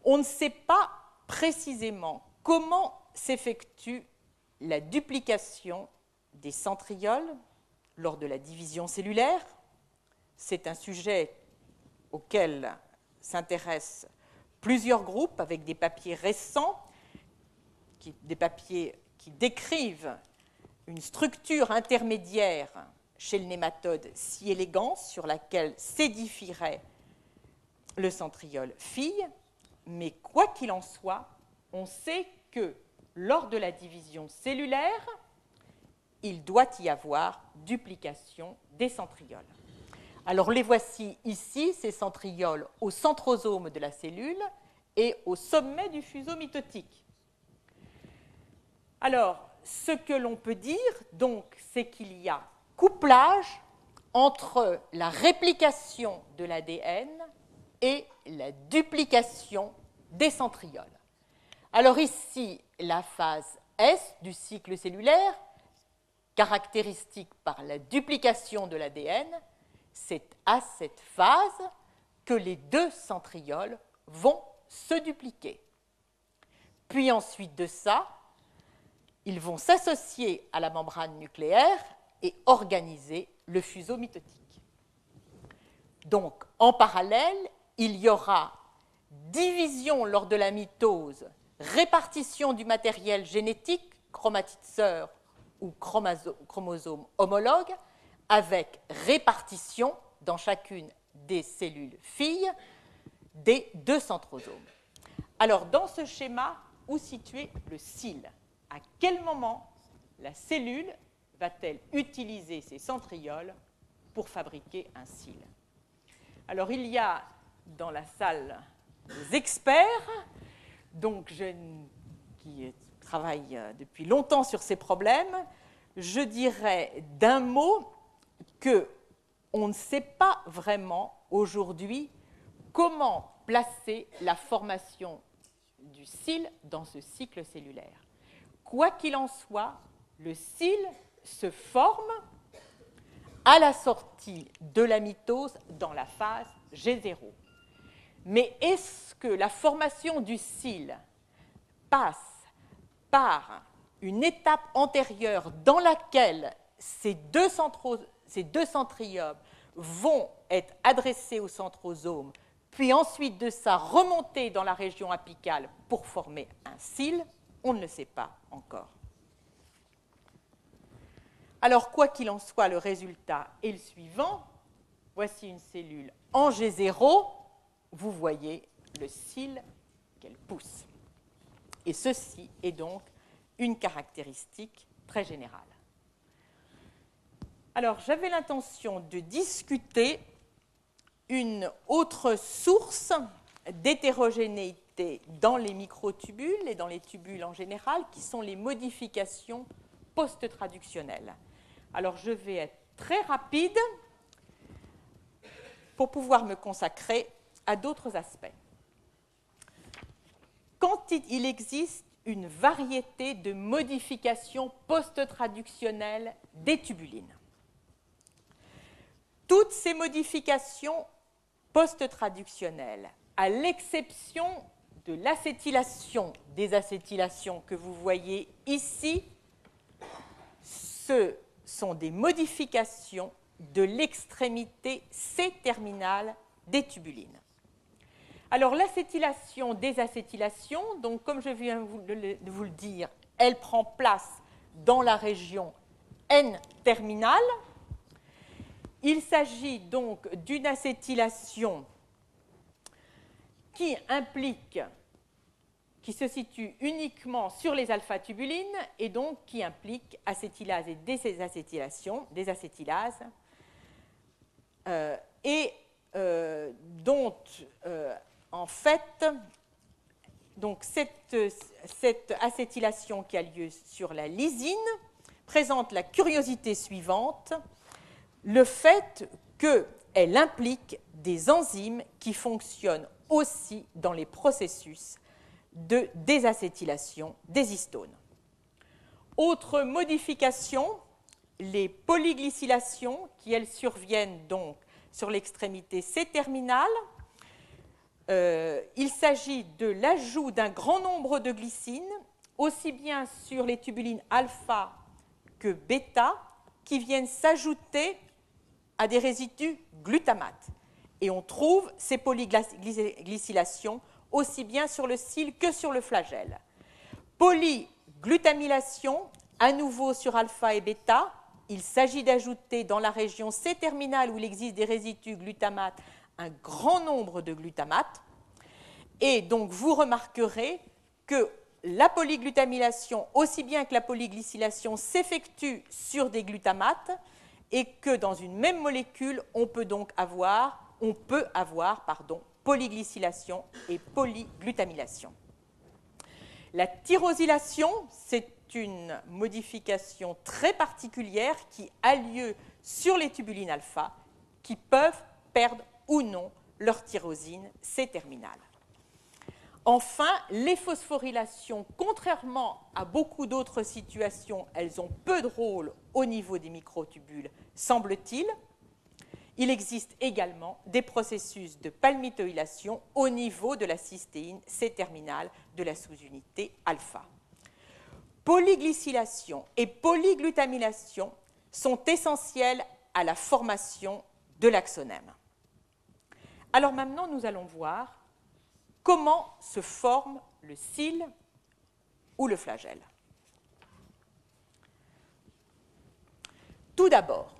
On ne sait pas précisément Comment s'effectue la duplication des centrioles lors de la division cellulaire. C'est un sujet auquel s'intéressent plusieurs groupes avec des papiers récents, des papiers qui décrivent une structure intermédiaire chez le nématode si élégant sur laquelle s'édifierait le centriole fille, mais quoi qu'il en soit, on sait que lors de la division cellulaire, il doit y avoir duplication des centrioles. Alors les voici ici, ces centrioles au centrosome de la cellule et au sommet du fuseau mitotique. Alors, ce que l'on peut dire, donc, c'est qu'il y a couplage entre la réplication de l'ADN et la duplication des centrioles. Alors ici, la phase S du cycle cellulaire, caractéristique par la duplication de l'ADN, c'est à cette phase que les deux centrioles vont se dupliquer. Puis ensuite de ça, ils vont s'associer à la membrane nucléaire et organiser le fuseau mitotique. Donc, en parallèle, il y aura division lors de la mitose répartition du matériel génétique, chromatide sœur ou chromosome homologue, avec répartition dans chacune des cellules filles des deux centrosomes. Alors, dans ce schéma, où situer le cil? À quel moment la cellule va-t-elle utiliser ses centrioles pour fabriquer un cil? Alors, il y a dans la salle des experts donc je, qui travaille euh, depuis longtemps sur ces problèmes, je dirais d'un mot que on ne sait pas vraiment aujourd'hui comment placer la formation du cil dans ce cycle cellulaire. Quoi qu'il en soit, le cil se forme à la sortie de la mitose dans la phase G0. Mais est-ce que la formation du cil passe par une étape antérieure dans laquelle ces deux, ces vont être adressés au centrosome, puis ensuite de ça remonter dans la région apicale pour former un cil, on ne le sait pas encore. Alors, quoi qu'il en soit, le résultat est le suivant. Voici une cellule en G0. Vous voyez le cil qu'elle pousse. Et ceci est donc une caractéristique très générale. Alors, j'avais l'intention de discuter une autre source d'hétérogénéité dans les microtubules et dans les tubules en général, qui sont les modifications post-traductionnelles. Alors, je vais être très rapide pour pouvoir me consacrer à d'autres aspects. Quand il existe une variété de modifications post-traductionnelles des tubulines, toutes ces modifications post-traductionnelles, à l'exception de l'acétylation des acétylations que vous voyez ici, ce sont des modifications de l'extrémité C-terminale des tubulines. Alors l'acétylation des acétylations, donc comme je viens de vous le dire, elle prend place dans la région N-terminale, il s'agit donc d'une acétylation qui implique, qui se situe uniquement sur les alpha-tubulines et donc qui implique acétylase et désacétylation, des acétylases, euh, et euh, dont, euh, en fait, cette acétylation qui a lieu sur la lysine présente la curiosité suivante le fait qu'elle implique des enzymes qui fonctionnent aussi dans les processus de désacétylation des histones. Autre modification, les polyglycylations qui, elles, surviennent donc sur l'extrémité C-terminale. Euh, il s'agit de l'ajout d'un grand nombre de glycines, aussi bien sur les tubulines alpha que bêta, qui viennent s'ajouter à des résidus glutamates. Et on trouve ces polyglycylations aussi bien sur le cil que sur le flagelle. Polyglutamylation, à nouveau sur alpha et bêta, il s'agit d'ajouter dans la région C-terminale où il existe des résidus glutamates un grand nombre de glutamates. Et donc vous remarquerez que la polyglutamylation, aussi bien que la polyglycylation, s'effectue sur des glutamates, et que dans une même molécule, on peut donc avoir, on peut avoir pardon, polyglycylation et polyglutamylation. La tyrosylation, c'est une modification très particulière qui a lieu sur les tubulines alpha qui peuvent perdre ou non leur tyrosine C-terminale. Enfin, les phosphorylations, contrairement à beaucoup d'autres situations, elles ont peu de rôle au niveau des microtubules, semble-t-il. Il existe également des processus de palmitoylation au niveau de la cystéine C-terminale de la sous-unité alpha. Polyglycylation et polyglutamylation sont essentielles à la formation de l'axonème. Alors maintenant, nous allons voir comment se forme le cil ou le flagelle. Tout d'abord,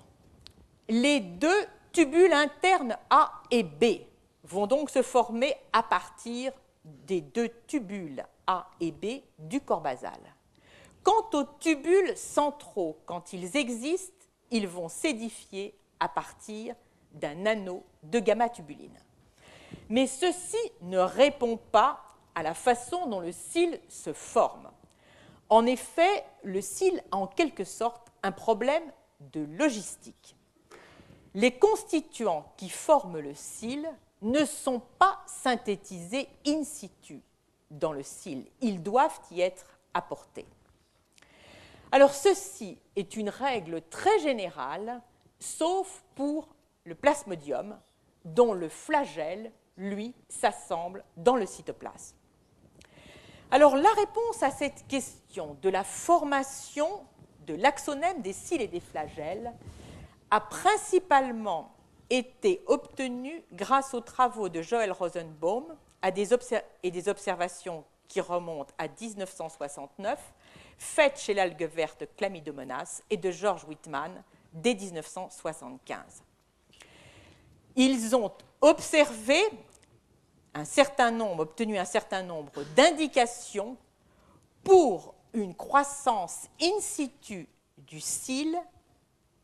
les deux tubules internes A et B vont donc se former à partir des deux tubules A et B du corps basal. Quant aux tubules centraux, quand ils existent, ils vont s'édifier à partir d'un anneau de gamma-tubuline. Mais ceci ne répond pas à la façon dont le cil se forme. En effet, le cil a en quelque sorte un problème de logistique. Les constituants qui forment le cil ne sont pas synthétisés in situ dans le cil, ils doivent y être apportés. Alors ceci est une règle très générale, sauf pour le plasmodium, dont le flagelle lui, s'assemble dans le cytoplasme. Alors la réponse à cette question de la formation de l'axonème des cils et des flagelles a principalement été obtenue grâce aux travaux de Joel Rosenbaum et des observations qui remontent à 1969, faites chez l'algue verte Chlamydomonas et de George Whitman dès 1975. Ils ont observé un certain nombre, obtenu un certain nombre d'indications pour une croissance in situ du cil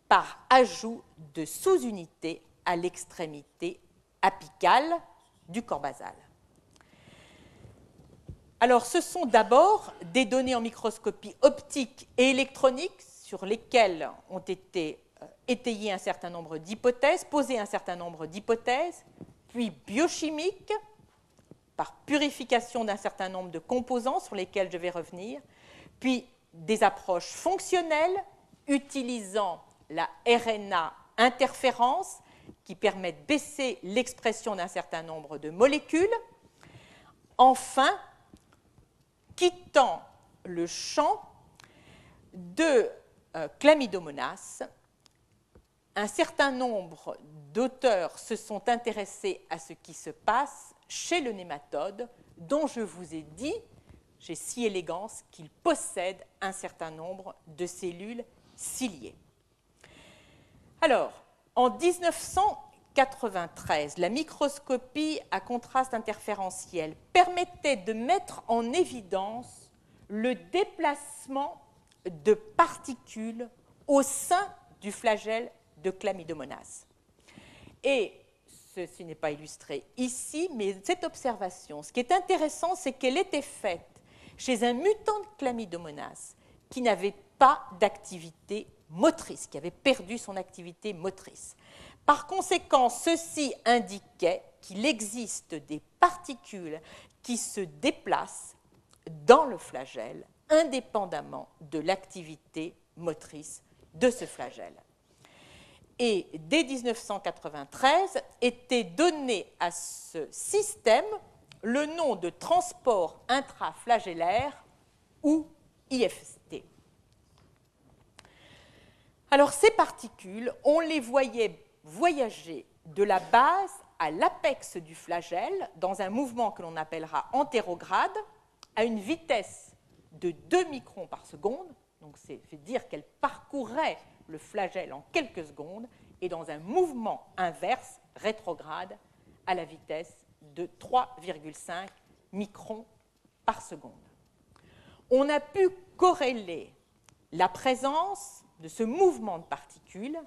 par ajout de sous-unités à l'extrémité apicale du corps basal. Alors, ce sont d'abord des données en microscopie optique et électronique sur lesquelles ont été étayées un certain nombre d'hypothèses, posées un certain nombre d'hypothèses, puis biochimiques, par purification d'un certain nombre de composants sur lesquels je vais revenir, puis des approches fonctionnelles utilisant la RNA interférence qui permettent de baisser l'expression d'un certain nombre de molécules. Enfin, quittant le champ de euh, Chlamydomonas, un certain nombre d'auteurs se sont intéressés à ce qui se passe chez le nématode, dont je vous ai dit, j'ai si élégance, qu'il possède un certain nombre de cellules ciliées. Alors, en 1993, la microscopie à contraste interférentiel permettait de mettre en évidence le déplacement de particules au sein du flagelle de Chlamydomonas. Et ceci n'est pas illustré ici, mais cette observation, ce qui est intéressant, c'est qu'elle était faite chez un mutant de chlamydomonas qui n'avait pas d'activité motrice, qui avait perdu son activité motrice. Par conséquent, ceci indiquait qu'il existe des particules qui se déplacent dans le flagelle indépendamment de l'activité motrice de ce flagelle et dès 1993 était donné à ce système le nom de transport intraflagellaire ou IFT. Alors ces particules, on les voyait voyager de la base à l'apex du flagelle dans un mouvement que l'on appellera antérograde à une vitesse de 2 microns par seconde. Donc c'est dire qu'elle parcourait le flagelle en quelques secondes et dans un mouvement inverse, rétrograde, à la vitesse de 3,5 microns par seconde. On a pu corréler la présence de ce mouvement de particules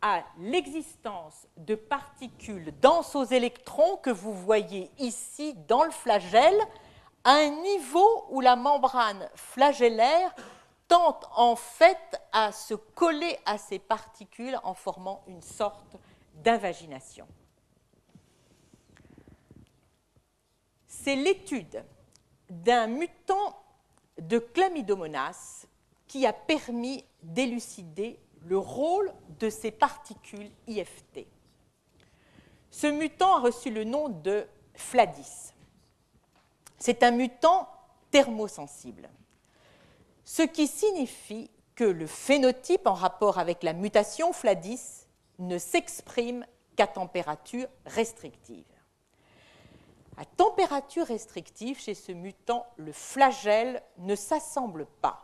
à l'existence de particules denses aux électrons que vous voyez ici dans le flagelle, à un niveau où la membrane flagellaire tente en fait à se coller à ces particules en formant une sorte d'invagination. C'est l'étude d'un mutant de chlamydomonas qui a permis d'élucider le rôle de ces particules IFT. Ce mutant a reçu le nom de Fladis. C'est un mutant thermosensible ce qui signifie que le phénotype en rapport avec la mutation Fladis ne s'exprime qu'à température restrictive. À température restrictive, chez ce mutant, le flagelle ne s'assemble pas.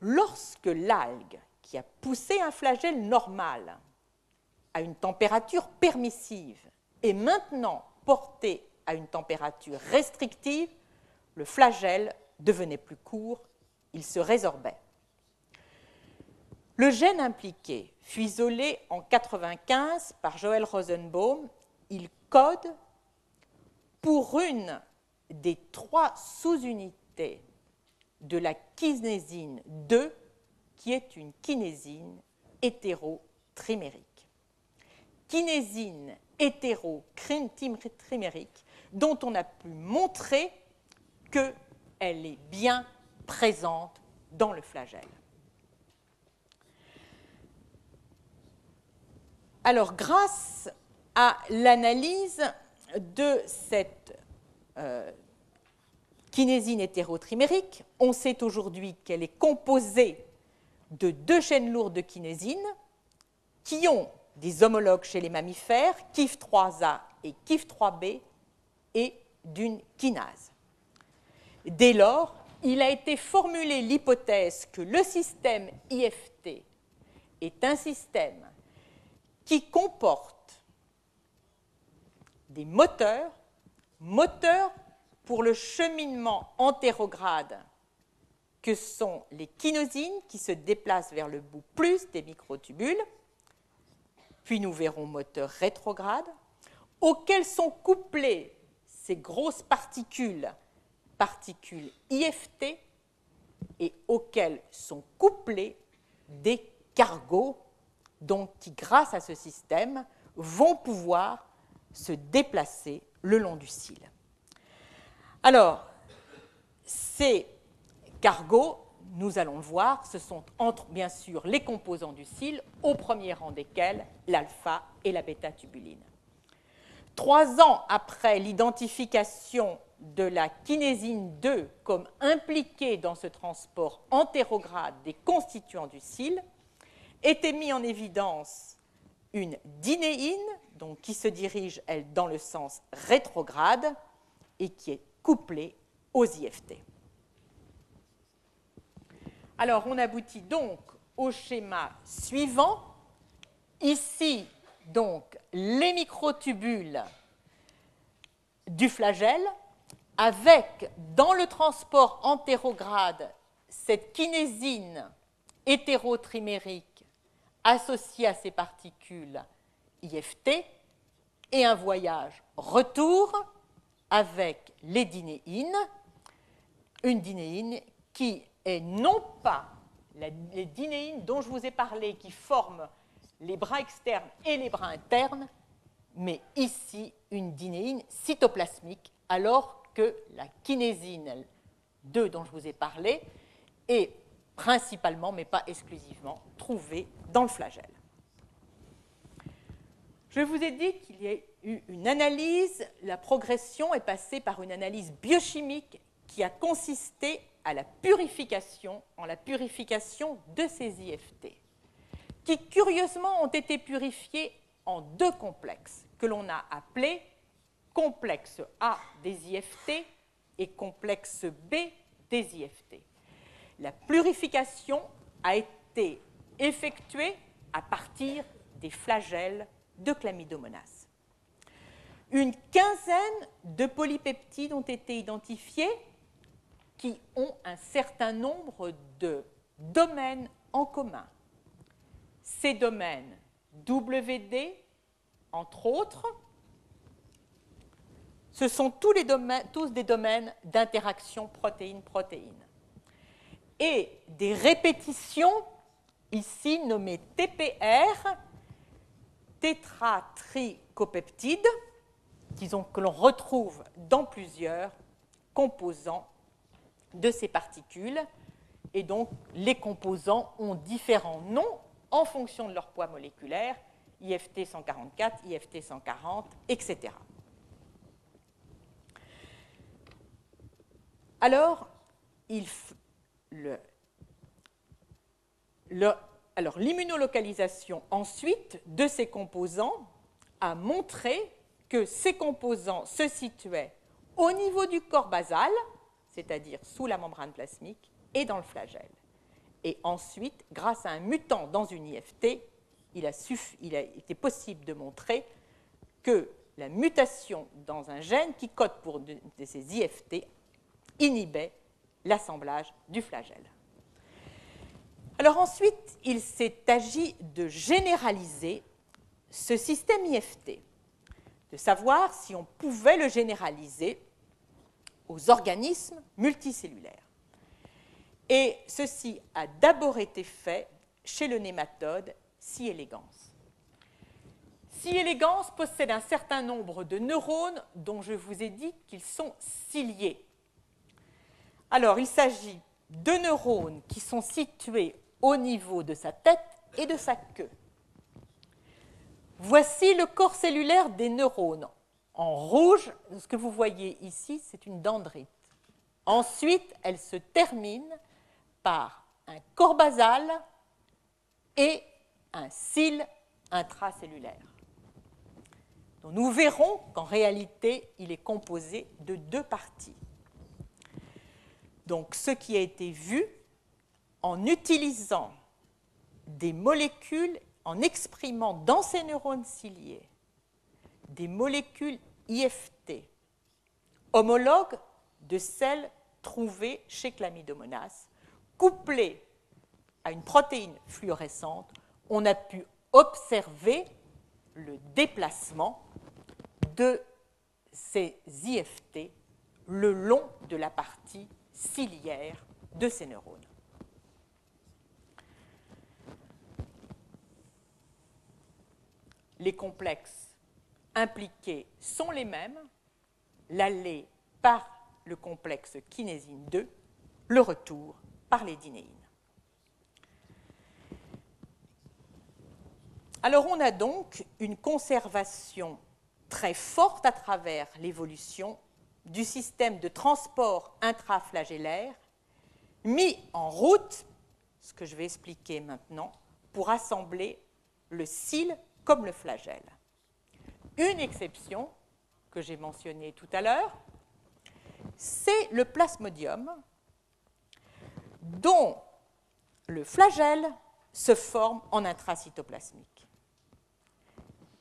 Lorsque l'algue, qui a poussé un flagelle normal à une température permissive, est maintenant portée à une température restrictive, le flagelle devenait plus court, il se résorbait. Le gène impliqué fut isolé en 1995 par Joël Rosenbaum. Il code pour une des trois sous-unités de la kinésine 2, qui est une kinésine hétérotrimérique. Kinésine hétérotrimérique dont on a pu montrer que elle est bien présente dans le flagelle. Alors, grâce à l'analyse de cette euh, kinésine hétérotrimérique. On sait aujourd'hui qu'elle est composée de deux chaînes lourdes de kinésine qui ont des homologues chez les mammifères, KIF3A et KIF3B, et d'une kinase. Dès lors, il a été formulé l'hypothèse que le système IFT est un système qui comporte des moteurs, moteurs pour le cheminement antérograde que sont les kinosines qui se déplacent vers le bout plus des microtubules, puis nous verrons moteur rétrograde, auxquels sont couplées ces grosses particules, particules IFT, et auxquelles sont couplés des cargos, donc qui, grâce à ce système, vont pouvoir se déplacer le long du cil. Alors, ces cargos, nous allons le voir, ce sont entre bien sûr les composants du cil, au premier rang desquels l'alpha et la bêta-tubuline. Trois ans après l'identification de la kinésine 2 comme impliquée dans ce transport antérograde des constituants du cil, était mis en évidence une dinéine, donc qui se dirige, elle, dans le sens rétrograde et qui est couplée aux IFT. Alors, on aboutit donc au schéma suivant. Ici, donc, les microtubules du flagelle, avec, dans le transport antérograde, cette kinésine hétérotrimérique associée à ces particules IFT, et un voyage retour avec les dinéines, une dinéine qui est non pas les dinéines dont je vous ai parlé qui forment les bras externes et les bras internes, mais ici une dinéine cytoplasmique, alors que la kinésine 2 dont je vous ai parlé est principalement, mais pas exclusivement, trouvée dans le flagelle. Je vous ai dit qu'il y a eu une analyse, la progression est passée par une analyse biochimique qui a consisté à la purification, en la purification de ces IFT, qui curieusement ont été purifiés en deux complexes que l'on a appelés complexe A des IFT et complexe B des IFT. La purification a été effectuée à partir des flagelles de chlamydomonas. Une quinzaine de polypeptides ont été identifiés qui ont un certain nombre de domaines en commun. Ces domaines WD, entre autres, ce sont tous, des domaines d'interaction protéine-protéine. Et des répétitions, ici nommées TPR, tétratricopeptides, que l'on retrouve dans plusieurs composants de ces particules. Et donc, les composants ont différents noms en fonction de leur poids moléculaire, IFT 144, IFT 140, etc. Alors, l'immunolocalisation ensuite de ces composants a montré que ces composants se situaient au niveau du corps basal, c'est-à-dire sous la membrane plasmique, et dans le flagelle. Et ensuite, grâce à un mutant dans une IFT, il a, été possible de montrer que la mutation dans un gène qui code pour ces IFT inhibait l'assemblage du flagelle. Alors ensuite, il s'est agi de généraliser ce système IFT, de savoir si on pouvait le généraliser aux organismes multicellulaires. Et ceci a d'abord été fait chez le nématode C. elegans. C. elegans possède un certain nombre de neurones dont je vous ai dit qu'ils sont ciliés. Alors, il s'agit de neurones qui sont situés au niveau de sa tête et de sa queue. Voici le corps cellulaire des neurones. En rouge, ce que vous voyez ici, c'est une dendrite. Ensuite, elle se termine par un corps basal et un cil intracellulaire. Nous verrons qu'en réalité, il est composé de deux parties. Donc ce qui a été vu en utilisant des molécules, en exprimant dans ces neurones ciliés des molécules IFT, homologues de celles trouvées chez Chlamydomonas, couplées à une protéine fluorescente, on a pu observer le déplacement de ces IFT le long de la partie ciliaire de ces neurones. Les complexes impliqués sont les mêmes, l'aller par le complexe kinésine 2, le retour par les dinéines. Alors on a donc une conservation très forte à travers l'évolution du système de transport intraflagellaire mis en route, ce que je vais expliquer maintenant, pour assembler le cil comme le flagelle. Une exception que j'ai mentionnée tout à l'heure, c'est le plasmodium dont le flagelle se forme en intracytoplasmique.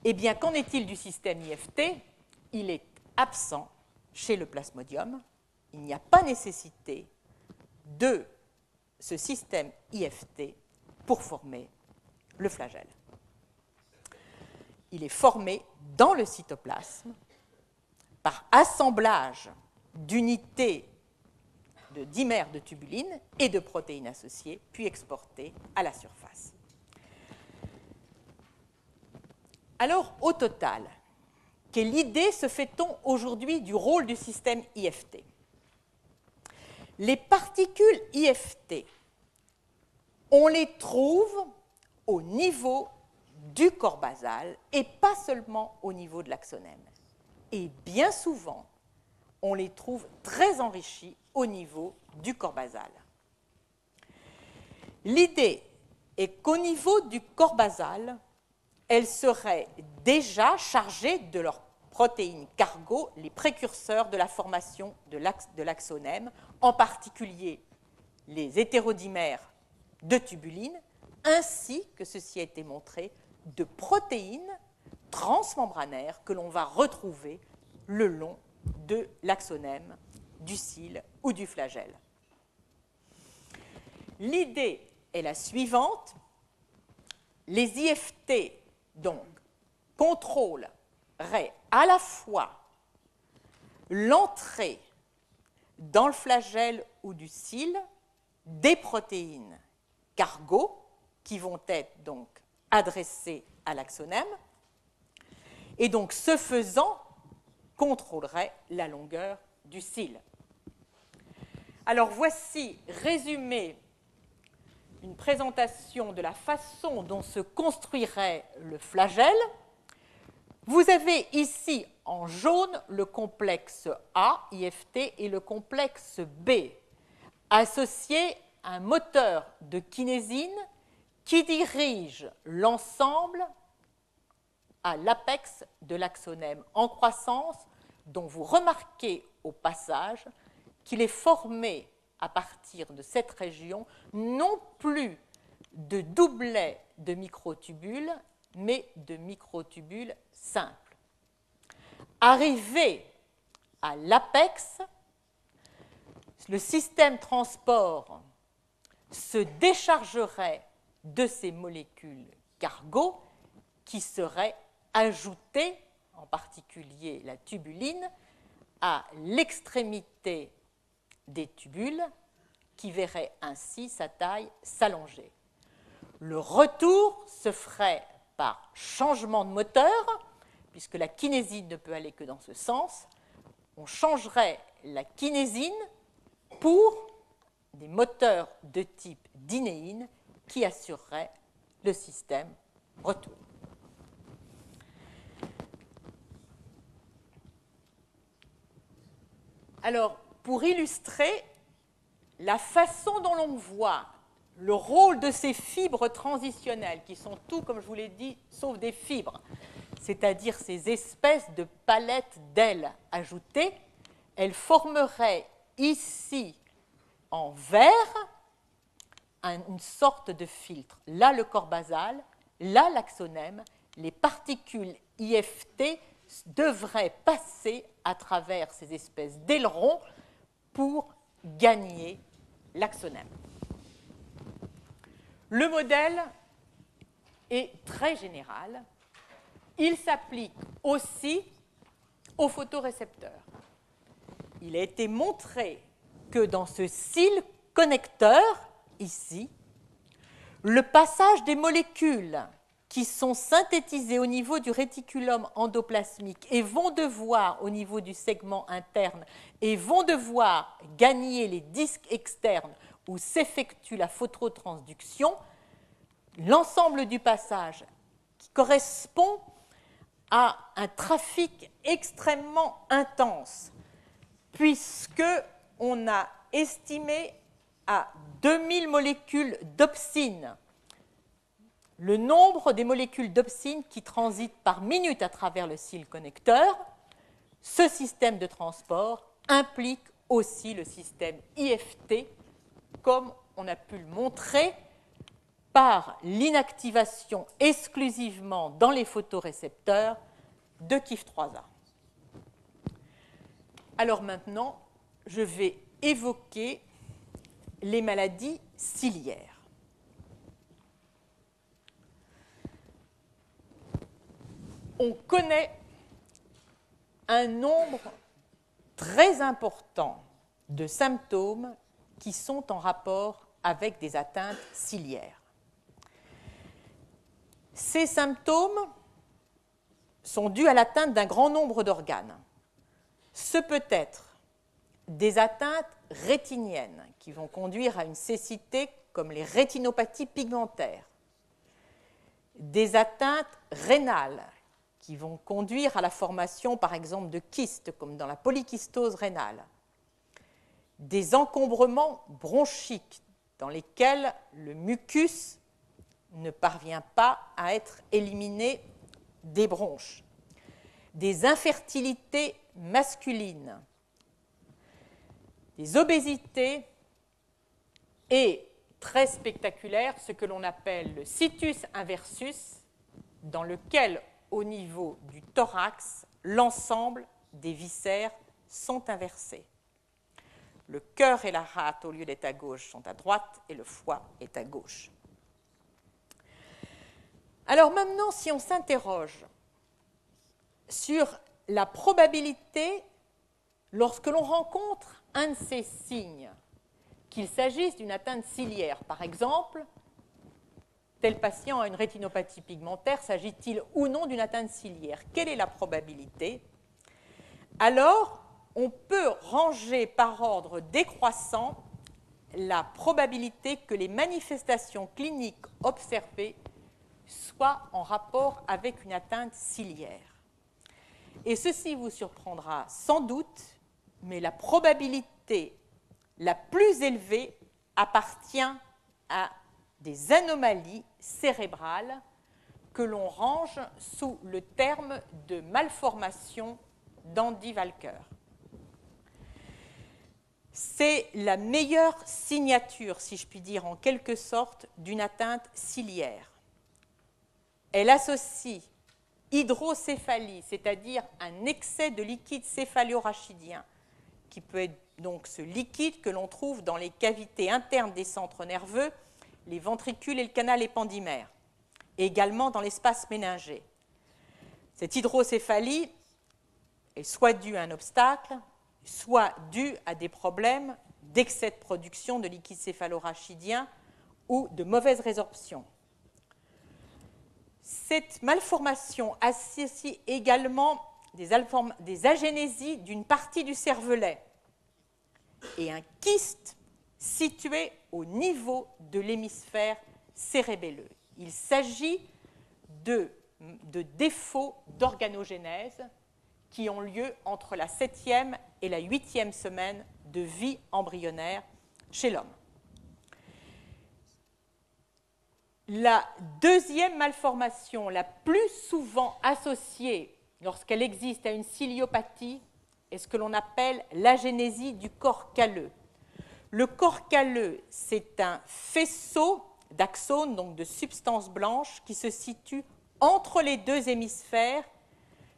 Eh bien, qu'en est-il du système IFT Il est absent chez le plasmodium. Il n'y a pas nécessité de ce système IFT pour former le flagelle. Il est formé dans le cytoplasme par assemblage d'unités de dimères de tubuline et de protéines associées, puis exporté à la surface. Alors, au total, quelle idée se fait-on aujourd'hui du rôle du système IFT Les particules IFT, on les trouve au niveau du corps basal et pas seulement au niveau de l'axonème. Et bien souvent, on les trouve très enrichis au niveau du corps basal. L'idée est qu'au niveau du corps basal, elles seraient déjà chargées de leurs protéines cargo, les précurseurs de la formation de l'axonème, en particulier les hétérodimères de tubuline, ainsi que ceci a été montré, de protéines transmembranaires que l'on va retrouver le long de l'axonème, du cil ou du flagelle. L'idée est la suivante. Les IFT donc, contrôlerait à la fois l'entrée dans le flagelle ou du cil des protéines cargo qui vont être donc adressées à l'axonème et donc ce faisant contrôlerait la longueur du cil. Alors voici résumé une présentation de la façon dont se construirait le flagelle. Vous avez ici en jaune le complexe A, IFT, et le complexe B, associé à un moteur de kinésine qui dirige l'ensemble à l'apex de l'axonème en croissance, dont vous remarquez au passage qu'il est formé à partir de cette région non plus de doublets de microtubules, mais de microtubules simples. Arrivé à l'apex, le système transport se déchargerait de ces molécules cargo qui seraient ajoutées, en particulier la tubuline, à l'extrémité des tubules qui verrait ainsi sa taille s'allonger. Le retour se ferait par changement de moteur, puisque la kinésine ne peut aller que dans ce sens. On changerait la kinésine pour des moteurs de type dinéine qui assureraient le système retour. Alors, pour illustrer la façon dont l'on voit le rôle de ces fibres transitionnelles, qui sont tout, comme je vous l'ai dit, sauf des fibres, c'est-à-dire ces espèces de palettes d'ailes ajoutées, elles formeraient ici en vert une sorte de filtre. Là, le corps basal, là, l'axonème, les particules IFT devraient passer à travers ces espèces d'ailerons pour gagner l'axonème. Le modèle est très général. Il s'applique aussi aux photorécepteurs. Il a été montré que dans ce cil connecteur, ici, le passage des molécules qui sont synthétisées au niveau du réticulum endoplasmique et vont devoir, au niveau du segment interne, et vont devoir gagner les disques externes où s'effectue la phototransduction, l'ensemble du passage qui correspond à un trafic extrêmement intense, puisque on a estimé à 2000 molécules d'opsine le nombre des molécules d'opsine qui transitent par minute à travers le cil connecteur. Ce système de transport implique aussi le système IFT, comme on a pu le montrer par l'inactivation exclusivement dans les photorécepteurs de KIF3A. Alors maintenant, je vais évoquer les maladies ciliaires. On connaît un nombre très important de symptômes qui sont en rapport avec des atteintes ciliaires. Ces symptômes sont dus à l'atteinte d'un grand nombre d'organes. Ce peut être des atteintes rétiniennes qui vont conduire à une cécité comme les rétinopathies pigmentaires, des atteintes rénales qui vont conduire à la formation par exemple de kystes comme dans la polykystose rénale, des encombrements bronchiques dans lesquels le mucus ne parvient pas à être éliminé des bronches, des infertilités masculines, des obésités. Et, très spectaculaire, ce que l'on appelle le situs inversus, dans lequel, au niveau du thorax, l'ensemble des viscères sont inversés. Le cœur et la rate, au lieu d'être à gauche, sont à droite et le foie est à gauche. Alors maintenant, si on s'interroge sur la probabilité, lorsque l'on rencontre un de ces signes, qu'il s'agisse d'une atteinte ciliaire, par exemple, tel patient a une rétinopathie pigmentaire, s'agit-il ou non d'une atteinte ciliaire? Quelle est la probabilité? Alors, on peut ranger par ordre décroissant la probabilité que les manifestations cliniques observées soient en rapport avec une atteinte ciliaire. Et ceci vous surprendra sans doute, mais la probabilité la plus élevée appartient à des anomalies cérébrales que l'on range sous le terme de malformation d'Andy Walker. C'est la meilleure signature, si je puis dire en quelque sorte, d'une atteinte ciliaire. Elle associe hydrocéphalie, c'est-à-dire un excès de liquide céphalorachidien, qui peut être donc ce liquide que l'on trouve dans les cavités internes des centres nerveux, les ventricules et le canal épandymère, et également dans l'espace méningé. Cette hydrocéphalie est soit due à un obstacle, soit due à des problèmes d'excès de production de liquide céphalorachidien ou de mauvaise résorption. Cette malformation associe également des, agénésies d'une partie du cervelet et un kyste situé au niveau de l'hémisphère cérébelleux. Il s'agit de, défauts d'organogénèse qui ont lieu entre la septième et la huitième semaine de vie embryonnaire chez l'homme. La deuxième malformation la plus souvent associée lorsqu'elle existe à une ciliopathie est ce que l'on appelle l'agénésie du corps calleux. Le corps calleux, c'est un faisceau d'axones, donc de substances blanches, qui se situe entre les deux hémisphères,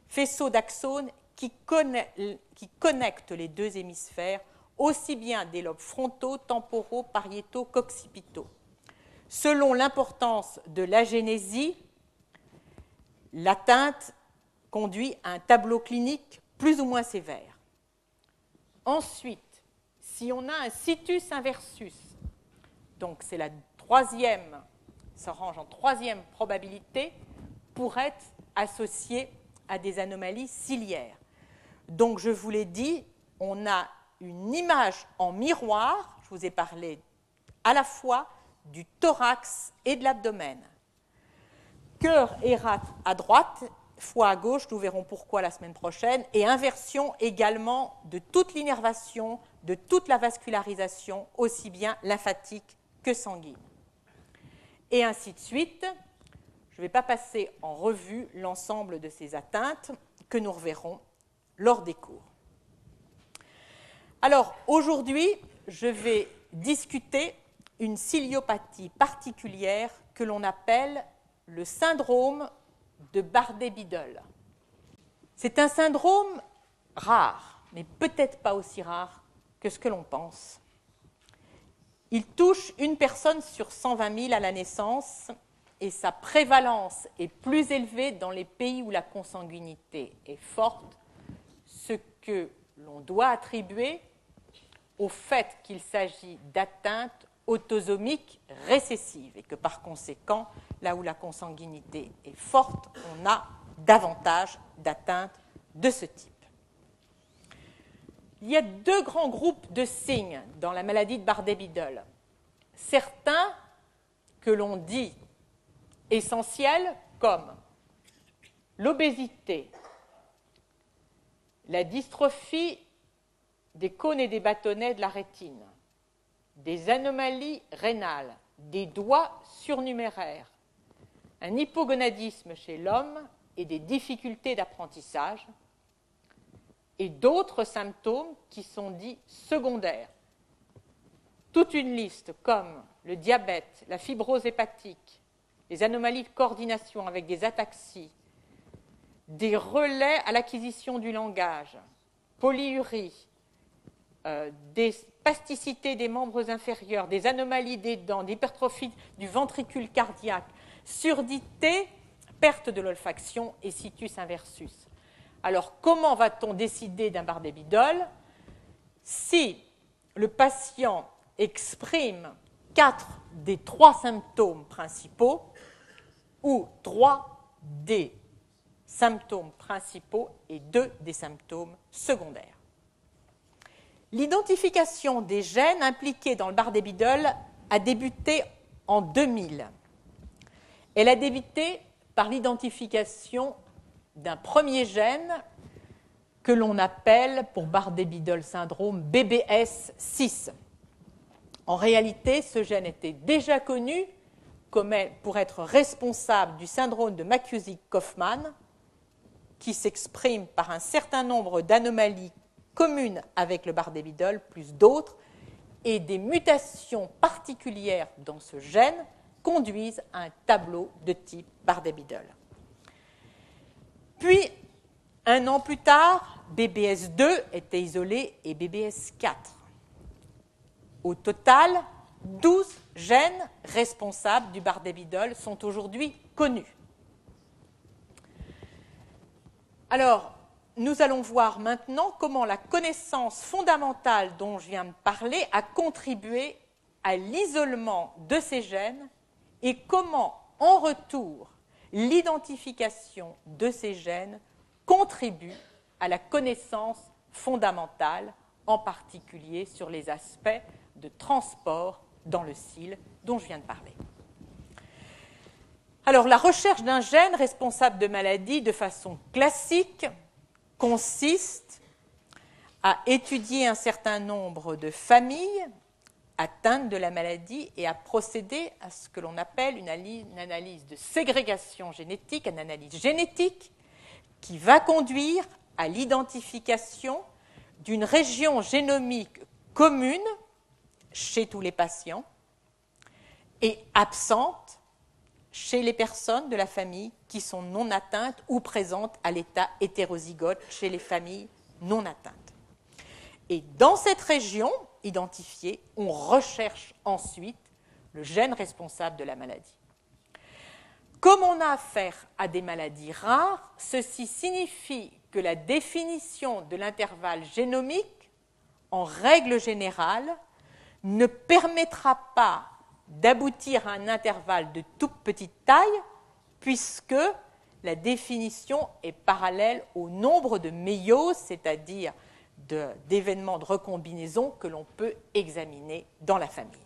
faisceau d'axones qui, qui connecte les deux hémisphères, aussi bien des lobes frontaux, temporaux, pariétaux qu'occipitaux. Selon l'importance de l'agénésie, l'atteinte conduit à un tableau clinique plus ou moins sévère. Ensuite, si on a un situs inversus, donc c'est la troisième, ça range en troisième probabilité, pour être associé à des anomalies ciliaires. Donc je vous l'ai dit, on a une image en miroir, je vous ai parlé à la fois du thorax et de l'abdomen. Cœur et rate à droite, foie à gauche, nous verrons pourquoi la semaine prochaine, et inversion également de toute l'innervation, de toute la vascularisation, aussi bien lymphatique que sanguine. Et ainsi de suite. Je ne vais pas passer en revue l'ensemble de ces atteintes que nous reverrons lors des cours. Alors aujourd'hui, je vais discuter une ciliopathie particulière que l'on appelle le syndrome de Bardet-Biddle. C'est un syndrome rare, mais peut-être pas aussi rare que ce que l'on pense. Il touche une personne sur 120 000 à la naissance et sa prévalence est plus élevée dans les pays où la consanguinité est forte, ce que l'on doit attribuer au fait qu'il s'agit d'atteintes autosomiques récessives et que par conséquent, là où la consanguinité est forte, on a davantage d'atteintes de ce type. Il y a deux grands groupes de signes dans la maladie de Bardet-Biddle. Certains que l'on dit essentiels comme l'obésité, la dystrophie des cônes et des bâtonnets de la rétine, des anomalies rénales, des doigts surnuméraires, un hypogonadisme chez l'homme et des difficultés d'apprentissage, et d'autres symptômes qui sont dits secondaires. Toute une liste comme le diabète, la fibrose hépatique, les anomalies de coordination avec des ataxies, des relais à l'acquisition du langage, polyurie, euh, des spasticités des membres inférieurs, des anomalies des dents, d'hypertrophie du ventricule cardiaque, surdité, perte de l'olfaction et situs inversus. Alors, comment va-t-on décider d'un Bardet-Biddle Si le patient exprime quatre des trois symptômes principaux ou trois des symptômes principaux et deux des symptômes secondaires? L'identification des gènes impliqués dans le Bardet-Biddle a débuté en 2000. Elle a débuté par l'identification d'un premier gène que l'on appelle, pour Bardet-Biddle syndrome, BBS6. En réalité, ce gène était déjà connu pour être responsable du syndrome de Makusick-Kaufmann, qui s'exprime par un certain nombre d'anomalies communes avec le Bardet-Biddle, plus d'autres, et des mutations particulières dans ce gène conduisent à un tableau de type Bardet-Biddle. Puis, un an plus tard, BBS2 était isolé et BBS4. Au total, 12 gènes responsables du Bardet-Biddle sont aujourd'hui connus. Alors, nous allons voir maintenant comment la connaissance fondamentale dont je viens de parler a contribué à l'isolement de ces gènes et comment, en retour, l'identification de ces gènes contribue à la connaissance fondamentale, en particulier sur les aspects de transport dans le cil dont je viens de parler. Alors, la recherche d'un gène responsable de maladies de façon classique consiste à étudier un certain nombre de familles atteintes de la maladie et à procéder à ce que l'on appelle une analyse de ségrégation génétique, une analyse génétique qui va conduire à l'identification d'une région génomique commune chez tous les patients et absente chez les personnes de la famille qui sont non atteintes ou présentes à l'état hétérozygote chez les familles non atteintes. Et dans cette région identifiée, on recherche ensuite le gène responsable de la maladie. Comme on a affaire à des maladies rares, ceci signifie que la définition de l'intervalle génomique, en règle générale, ne permettra pas d'aboutir à un intervalle de toute petite taille, puisque la définition est parallèle au nombre de méioses, c'est-à-dire d'événements de, recombinaison que l'on peut examiner dans la famille.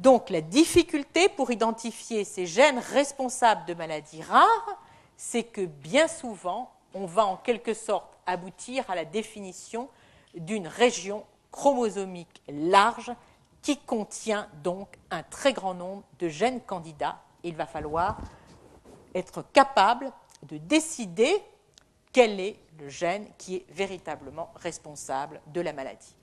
Donc la difficulté pour identifier ces gènes responsables de maladies rares, c'est que bien souvent, on va en quelque sorte aboutir à la définition d'une région chromosomique large qui contient donc un très grand nombre de gènes candidats. Il va falloir être capable de décider quel est le gène qui est véritablement responsable de la maladie.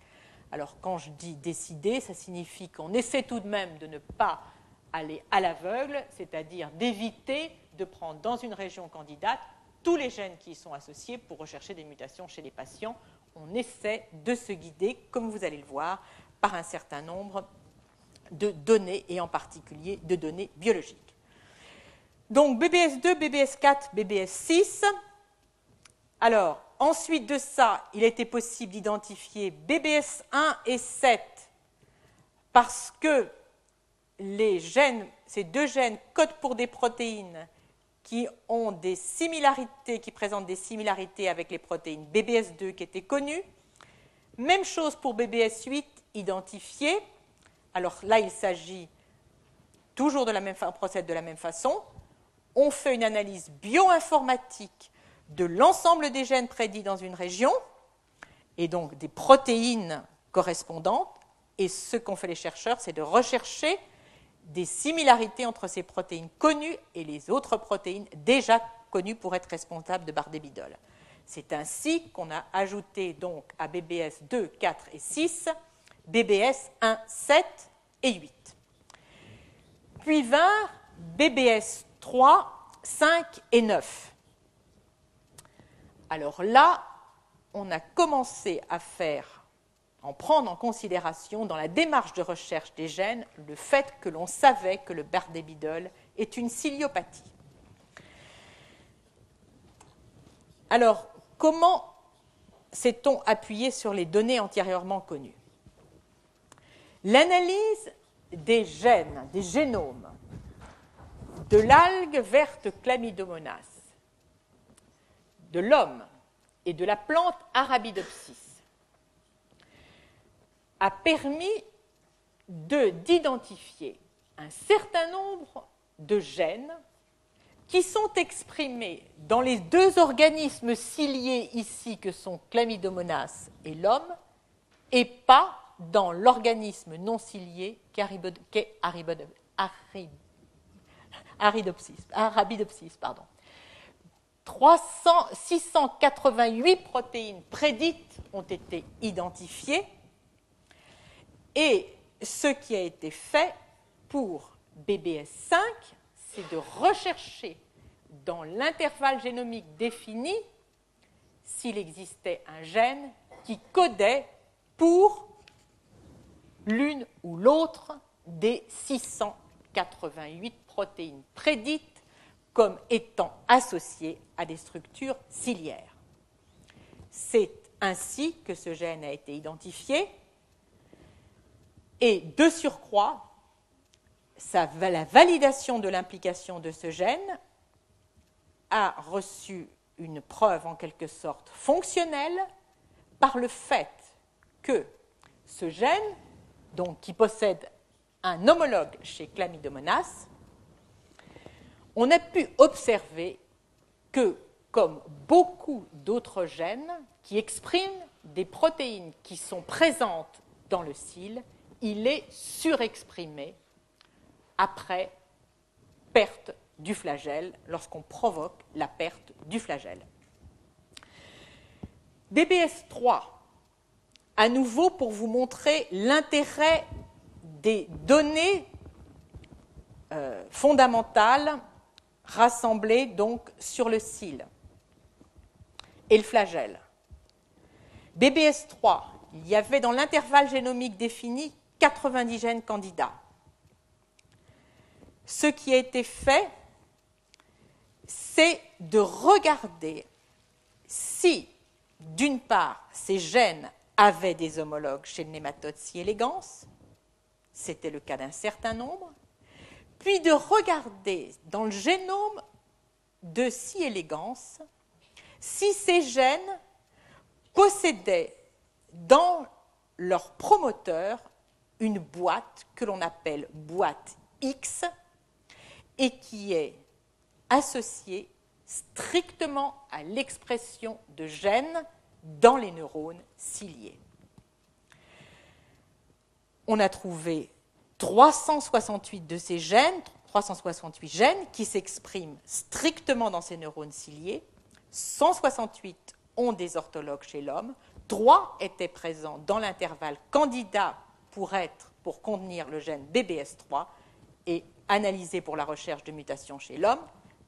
Alors quand je dis décider, ça signifie qu'on essaie tout de même de ne pas aller à l'aveugle, c'est-à-dire d'éviter de prendre dans une région candidate tous les gènes qui y sont associés pour rechercher des mutations chez les patients. On essaie de se guider, comme vous allez le voir, par un certain nombre de données, et en particulier de données biologiques. Donc BBS2, BBS4, BBS6, alors, ensuite de ça, il été possible d'identifier BBS 1 et 7 parce que ces deux gènes codent pour des protéines qui ont des similarités, qui présentent des similarités avec les protéines BBS2 qui étaient connues. Même chose pour BBS8 identifié. Alors là, il s'agit toujours de la même procède de la même façon. On fait une analyse bioinformatique de l'ensemble des gènes prédits dans une région, et donc des protéines correspondantes. Et ce qu'ont fait les chercheurs, c'est de rechercher des similarités entre ces protéines connues et les autres protéines déjà connues pour être responsables de Bardébidol. C'est ainsi qu'on a ajouté donc à BBS 2, 4 et 6 BBS 1, 7 et 8. Puis vinrent BBS 3, 5 et 9. Alors là, on a commencé à faire, en prendre en considération dans la démarche de recherche des gènes le fait que l'on savait que le bardébidol est une ciliopathie. Alors, comment s'est-on appuyé sur les données antérieurement connues? L'analyse des gènes, des génomes de l'algue verte Chlamydomonas de l'homme et de la plante Arabidopsis a permis d'identifier un certain nombre de gènes qui sont exprimés dans les deux organismes ciliés ici que sont Chlamydomonas et l'homme et pas dans l'organisme non cilié qu'est Arabidopsis. Pardon. 688 protéines prédites ont été identifiées et ce qui a été fait pour BBS5, c'est de rechercher dans l'intervalle génomique défini s'il existait un gène qui codait pour l'une ou l'autre des 688 protéines prédites comme étant associé à des structures ciliaires. C'est ainsi que ce gène a été identifié et de surcroît, la validation de l'implication de ce gène a reçu une preuve en quelque sorte fonctionnelle par le fait que ce gène, donc qui possède un homologue chez Chlamydomonas, on a pu observer que comme beaucoup d'autres gènes qui expriment des protéines qui sont présentes dans le cil, il est surexprimé après perte du flagelle, lorsqu'on provoque la perte du flagelle. BBS3, à nouveau pour vous montrer l'intérêt des données euh, fondamentales rassemblées donc sur le cil et le flagelle. BBS3, il y avait dans l'intervalle génomique défini 90 gènes candidats. Ce qui a été fait, c'est de regarder si, d'une part, ces gènes avaient des homologues chez le nématode C. elegans, c'était le cas d'un certain nombre, puis de regarder dans le génome de C. elegans si ces gènes possédaient dans leur promoteur une boîte que l'on appelle boîte X et qui est associée strictement à l'expression de gènes dans les neurones ciliés. On a trouvé 368 de ces gènes, 368 gènes qui s'expriment strictement dans ces neurones ciliés. 168 ont des orthologues chez l'homme, 3 étaient présents dans l'intervalle candidat pour être pour contenir le gène BBS3 et analysés pour la recherche de mutations chez l'homme.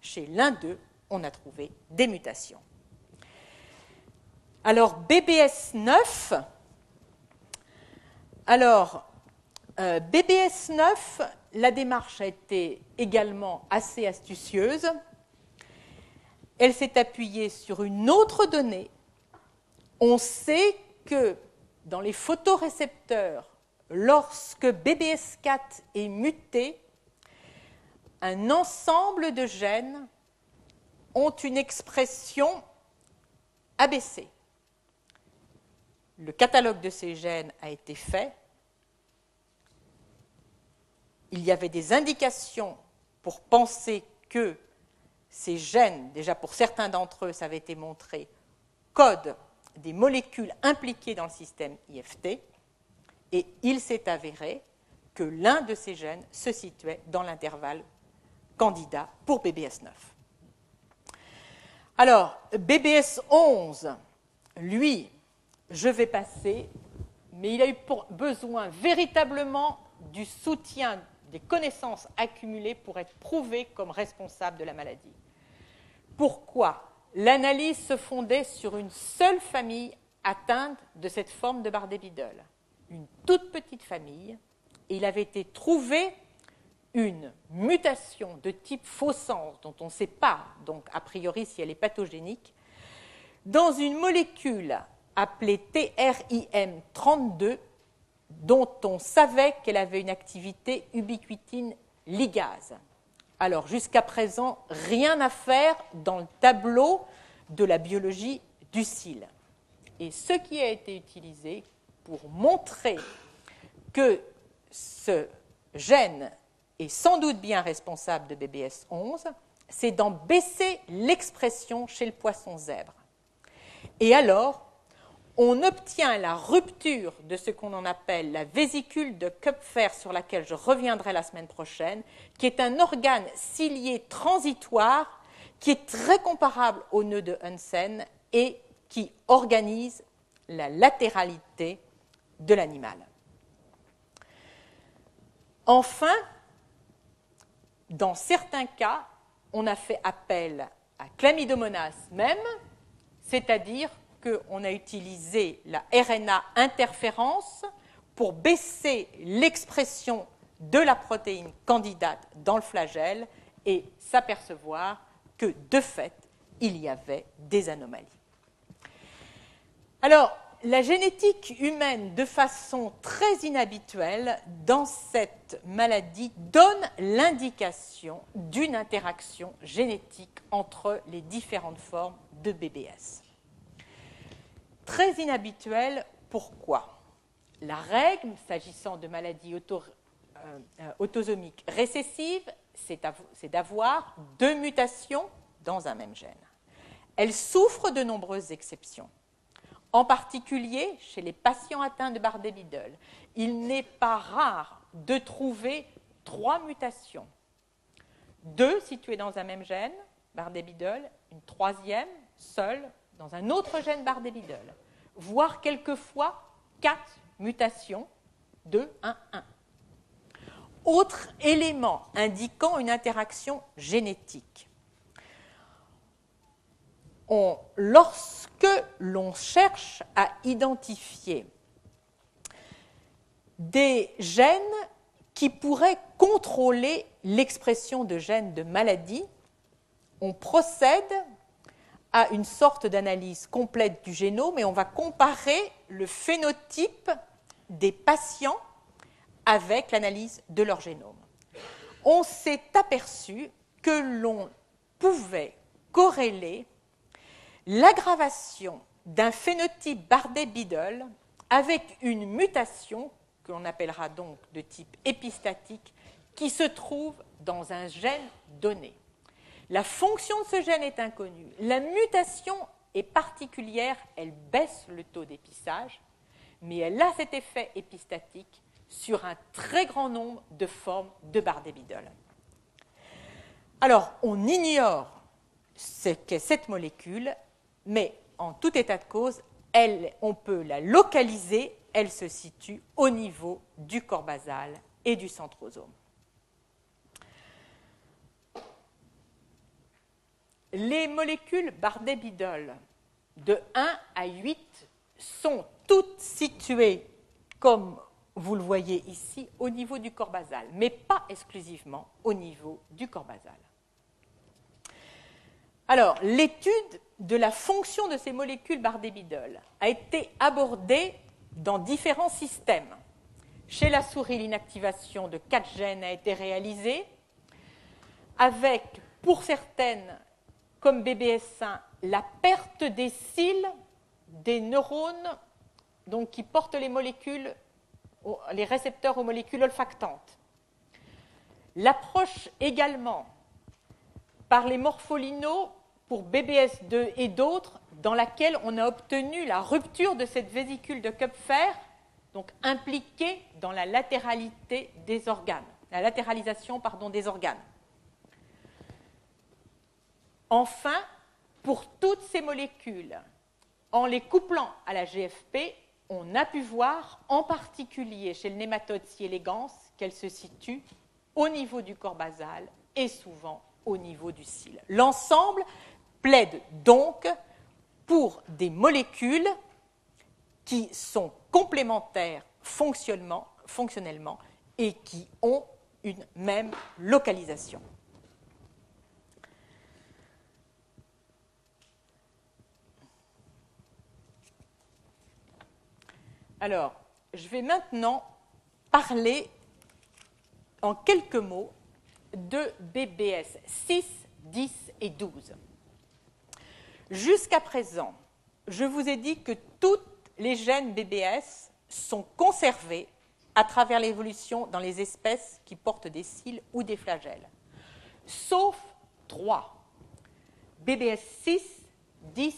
Chez l'un d'eux, on a trouvé des mutations. Alors, BBS9, alors, euh, BBS9, la démarche a été également assez astucieuse. Elle s'est appuyée sur une autre donnée. On sait que dans les photorécepteurs, lorsque BBS4 est muté, un ensemble de gènes ont une expression ABC. Le catalogue de ces gènes a été fait. Il y avait des indications pour penser que ces gènes, déjà pour certains d'entre eux, ça avait été montré, codent des molécules impliquées dans le système IFT, et il s'est avéré que l'un de ces gènes se situait dans l'intervalle candidat pour BBS9. Alors, BBS11, lui, je vais passer, mais il a eu besoin véritablement du soutien des connaissances accumulées pour être prouvé comme responsable de la maladie. Pourquoi L'analyse se fondait sur une seule famille atteinte de cette forme de Bardet-Biedl, une toute petite famille, il avait été trouvé une mutation de type faux sens, dont on ne sait pas, donc a priori, si elle est pathogénique, dans une molécule appelée TRIM32, dont on savait qu'elle avait une activité ubiquitine ligase. Alors, jusqu'à présent, rien à faire dans le tableau de la biologie du cil. Et ce qui a été utilisé pour montrer que ce gène est sans doute bien responsable de BBS 11, c'est d'en baisser l'expression chez le poisson zèbre. Et alors, on obtient la rupture de ce qu'on en appelle la vésicule de Kupfer, sur laquelle je reviendrai la semaine prochaine, qui est un organe cilié transitoire qui est très comparable au nœud de Hansen et qui organise la latéralité de l'animal. Enfin, dans certains cas, on a fait appel à chlamydomonas même, c'est-à-dire qu'on a utilisé la RNA interférence pour baisser l'expression de la protéine candidate dans le flagelle et s'apercevoir que de fait, il y avait des anomalies. Alors, la génétique humaine, de façon très inhabituelle, dans cette maladie, donne l'indication d'une interaction génétique entre les différentes formes de BBS. Très inhabituelle, pourquoi? La règle, s'agissant de maladies euh, euh, autosomiques récessives, c'est d'avoir deux mutations dans un même gène. Elle souffre de nombreuses exceptions. En particulier chez les patients atteints de Bardet-Biedl, il n'est pas rare de trouver trois mutations. Deux situées dans un même gène, Bardet-Biedl, une troisième seule dans un autre gène Bardet-Biedl, voire quelquefois quatre mutations, 2, 1, 1. Autre élément indiquant une interaction génétique. lorsque l'on cherche à identifier des gènes qui pourraient contrôler l'expression de gènes de maladie, on procède à une sorte d'analyse complète du génome et on va comparer le phénotype des patients avec l'analyse de leur génome. On s'est aperçu que l'on pouvait corréler l'aggravation d'un phénotype Bardet-Biedl avec une mutation que l'on appellera donc de type épistatique qui se trouve dans un gène donné. La fonction de ce gène est inconnue. La mutation est particulière, elle baisse le taux d'épissage, mais elle a cet effet épistatique sur un très grand nombre de formes de Bardet-Biedl. Alors, on ignore ce qu'est cette molécule, mais en tout état de cause, on peut la localiser, elle se situe au niveau du corps basal et du centrosome. Les molécules Bardet-Biedl de 1 à 8 sont toutes situées, comme vous le voyez ici, au niveau du corps basal, mais pas exclusivement au niveau du corps basal. Alors, l'étude de la fonction de ces molécules Bardet-Biedl a été abordée dans différents systèmes. Chez la souris, l'inactivation de quatre gènes a été réalisée, avec, pour certaines, comme BBS1, la perte des cils des neurones qui portent les molécules, les récepteurs aux molécules olfactantes. L'approche également par les morpholinos pour BBS2 et d'autres, dans laquelle on a obtenu la rupture de cette vésicule de Kupfer, donc impliquée dans la latéralité des organes, la latéralisation pardon, des organes. Enfin, pour toutes ces molécules, en les couplant à la GFP, on a pu voir, en particulier chez le nématode si elegans, qu'elle se situe au niveau du corps basal et souvent au niveau du cil. L'ensemble plaide donc pour des molécules qui sont complémentaires fonctionnellement et qui ont une même localisation. Alors, je vais maintenant parler en quelques mots de BBS 6, 10 et 12. Jusqu'à présent, je vous ai dit que tous les gènes BBS sont conservés à travers l'évolution dans les espèces qui portent des cils ou des flagelles, sauf trois, BBS 6, 10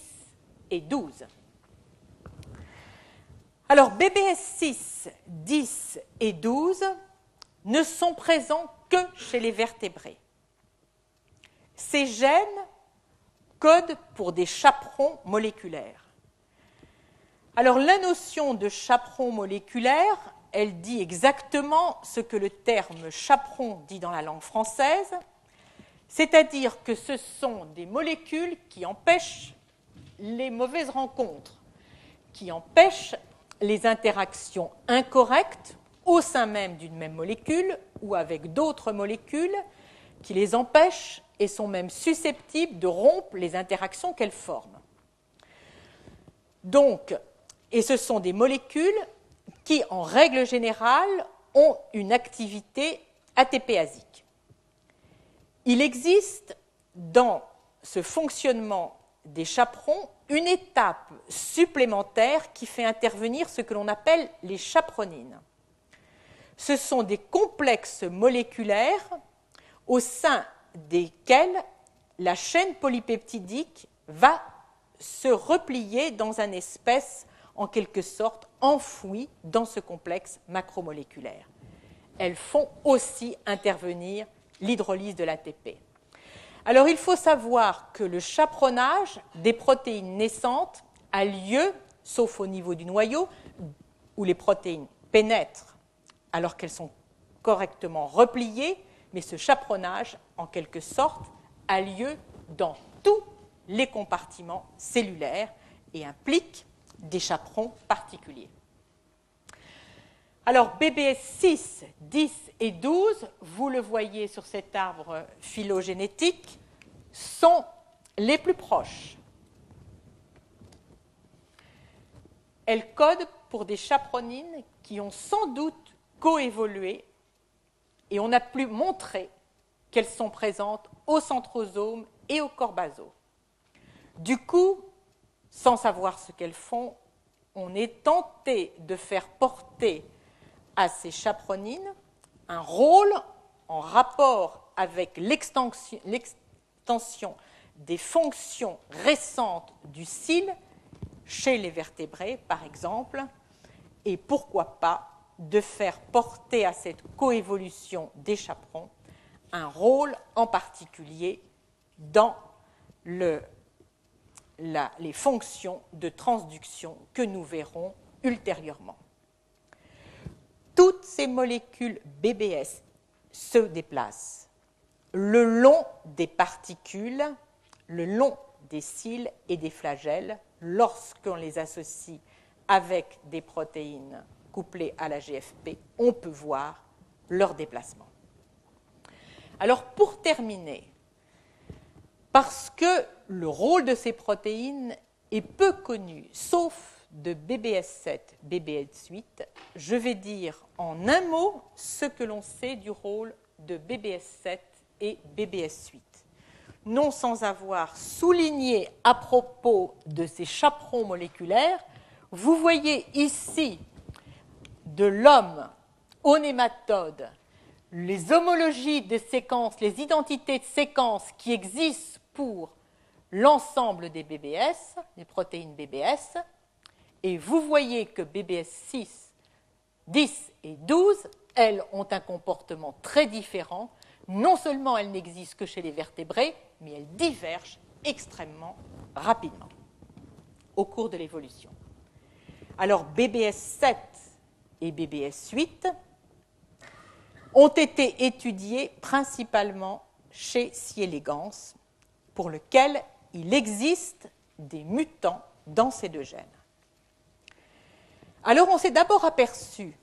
et 12. Alors, BBS 6, 10 et 12 ne sont présents que chez les vertébrés. Ces gènes codent pour des chaperons moléculaires. Alors, la notion de chaperon moléculaire, elle dit exactement ce que le terme chaperon dit dans la langue française, c'est-à-dire que ce sont des molécules qui empêchent les mauvaises rencontres, qui empêchent les interactions incorrectes au sein même d'une même molécule ou avec d'autres molécules qui les empêchent et sont même susceptibles de rompre les interactions qu'elles forment. Donc, et ce sont des molécules qui, en règle générale, ont une activité ATPasique. Il existe dans ce fonctionnement des chaperons une étape supplémentaire qui fait intervenir ce que l'on appelle les chaperonines. Ce sont des complexes moléculaires au sein desquels la chaîne polypeptidique va se replier dans un espèce en quelque sorte enfoui dans ce complexe macromoléculaire. Elles font aussi intervenir l'hydrolyse de l'ATP. Alors il faut savoir que le chaperonnage des protéines naissantes a lieu, sauf au niveau du noyau, où les protéines pénètrent alors qu'elles sont correctement repliées, mais ce chaperonnage, en quelque sorte, a lieu dans tous les compartiments cellulaires et implique des chaperons particuliers. Alors BBS 6, 10 et 12, vous le voyez sur cet arbre phylogénétique, sont les plus proches. Elles codent pour des chaperonines qui ont sans doute coévolué et on a pu montrer qu'elles sont présentes au centrosome et au corps basaux. Du coup, sans savoir ce qu'elles font, on est tenté de faire porter à ces chaperonines un rôle en rapport avec l'extension des fonctions récentes du cil chez les vertébrés, par exemple, et pourquoi pas de faire porter à cette coévolution des chaperons un rôle en particulier dans les fonctions de transduction que nous verrons ultérieurement. Toutes ces molécules BBS se déplacent le long des particules, le long des cils et des flagelles lorsqu'on les associe avec des protéines couplées à la GFP, on peut voir leur déplacement. Alors pour terminer, parce que le rôle de ces protéines est peu connu, sauf de BBS7, BBS8, je vais dire en un mot ce que l'on sait du rôle de BBS7 et BBS8 non sans avoir souligné à propos de ces chaperons moléculaires, vous voyez ici de l'homme au nématode les homologies de séquences, les identités de séquences qui existent pour l'ensemble des BBS, des protéines BBS, et vous voyez que BBS 6, 10 et 12, elles ont un comportement très différent. Non seulement elles n'existent que chez les vertébrés, mais elles divergent extrêmement rapidement au cours de l'évolution. Alors BBS 7 et BBS 8 ont été étudiés principalement chez C. pour lequel il existe des mutants dans ces deux gènes. Alors on s'est d'abord aperçu,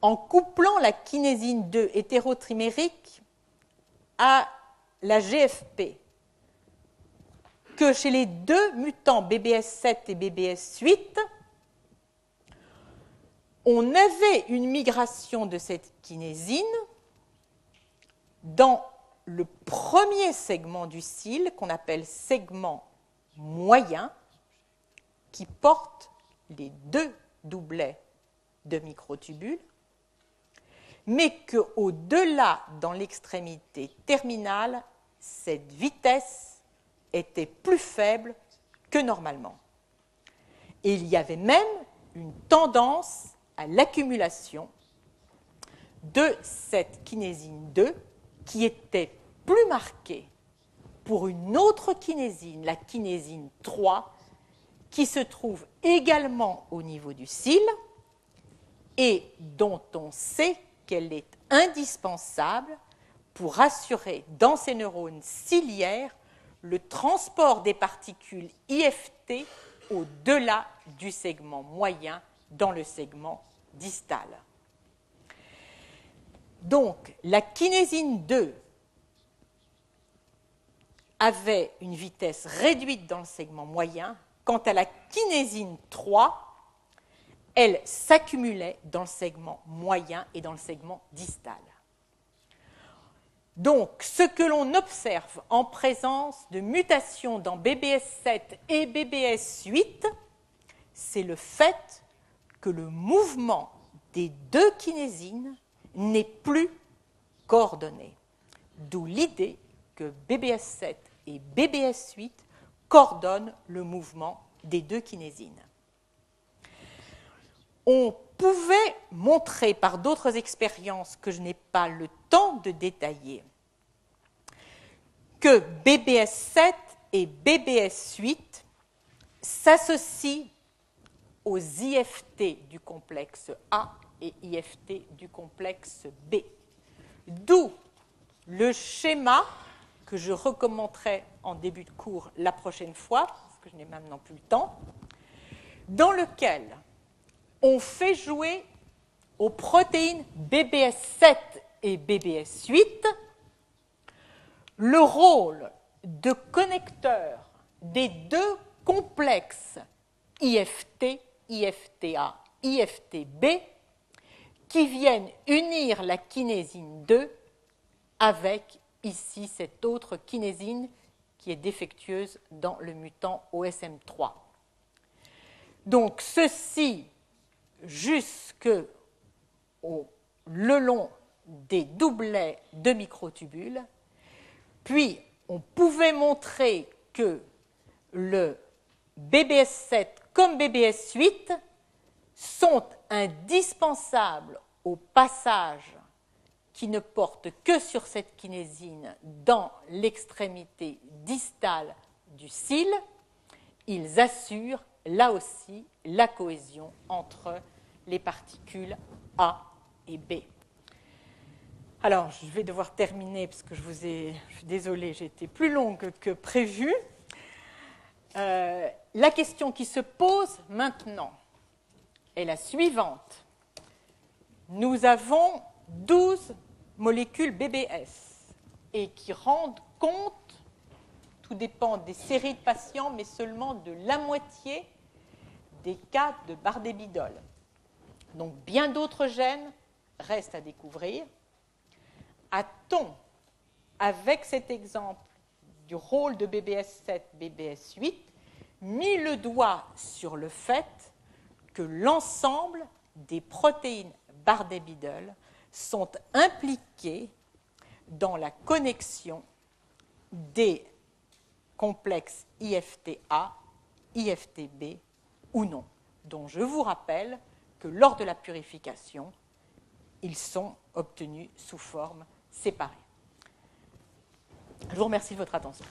en couplant la kinésine 2 hétérotrimérique à la GFP que chez les deux mutants BBS7 et BBS8, on avait une migration de cette kinésine dans le premier segment du cil, qu'on appelle segment moyen, qui porte les deux doublets de microtubules, mais qu'au-delà, dans l'extrémité terminale, cette vitesse était plus faible que normalement. Et il y avait même une tendance à l'accumulation de cette kinésine 2 qui était plus marquée pour une autre kinésine, la kinésine 3, qui se trouve également au niveau du cil et dont on sait qu'elle est indispensable pour assurer dans ces neurones ciliaires le transport des particules IFT au-delà du segment moyen dans le segment distal. Donc, la kinésine 2 avait une vitesse réduite dans le segment moyen, quant à la kinésine 3, elle s'accumulait dans le segment moyen et dans le segment distal. Donc, ce que l'on observe en présence de mutations dans BBS7 et BBS8, c'est le fait que le mouvement des deux kinésines n'est plus coordonné. D'où l'idée que BBS7 et BBS8 coordonnent le mouvement des deux kinésines. On pouvait montrer par d'autres expériences que je n'ai pas le temps de détailler que BBS7 et BBS8 s'associent aux IFT du complexe A et IFT du complexe B. D'où le schéma que je recommenterai en début de cours la prochaine fois, parce que je n'ai maintenant plus le temps, dans lequel on fait jouer aux protéines BBS7 et BBS8 le rôle de connecteur des deux complexes IFT, IFTA, IFTB qui viennent unir la kinésine 2 avec ici cette autre kinésine qui est défectueuse dans le mutant OSM3. Donc ceci jusque le long des doublets de microtubules, puis on pouvait montrer que le BBS7 comme BBS8 sont indispensables au passage qui ne porte que sur cette kinésine dans l'extrémité distale du cil, ils assurent là aussi la cohésion entre les particules A et B. Alors, je vais devoir terminer parce que je vous ai, je suis désolée, j'ai été plus longue que prévu. Euh, la question qui se pose maintenant est la suivante. Nous avons 12 molécules BBS et qui rendent compte, tout dépend des séries de patients, mais seulement de la moitié des cas de Bardébidol. Donc bien d'autres gènes restent à découvrir. A-t-on, avec cet exemple du rôle de BBS7, BBS8, mis le doigt sur le fait que l'ensemble des protéines Bardébidol sont impliqués dans la connexion des complexes IFTA, IFTB ou non, dont je vous rappelle que lors de la purification, ils sont obtenus sous forme séparée. Je vous remercie de votre attention.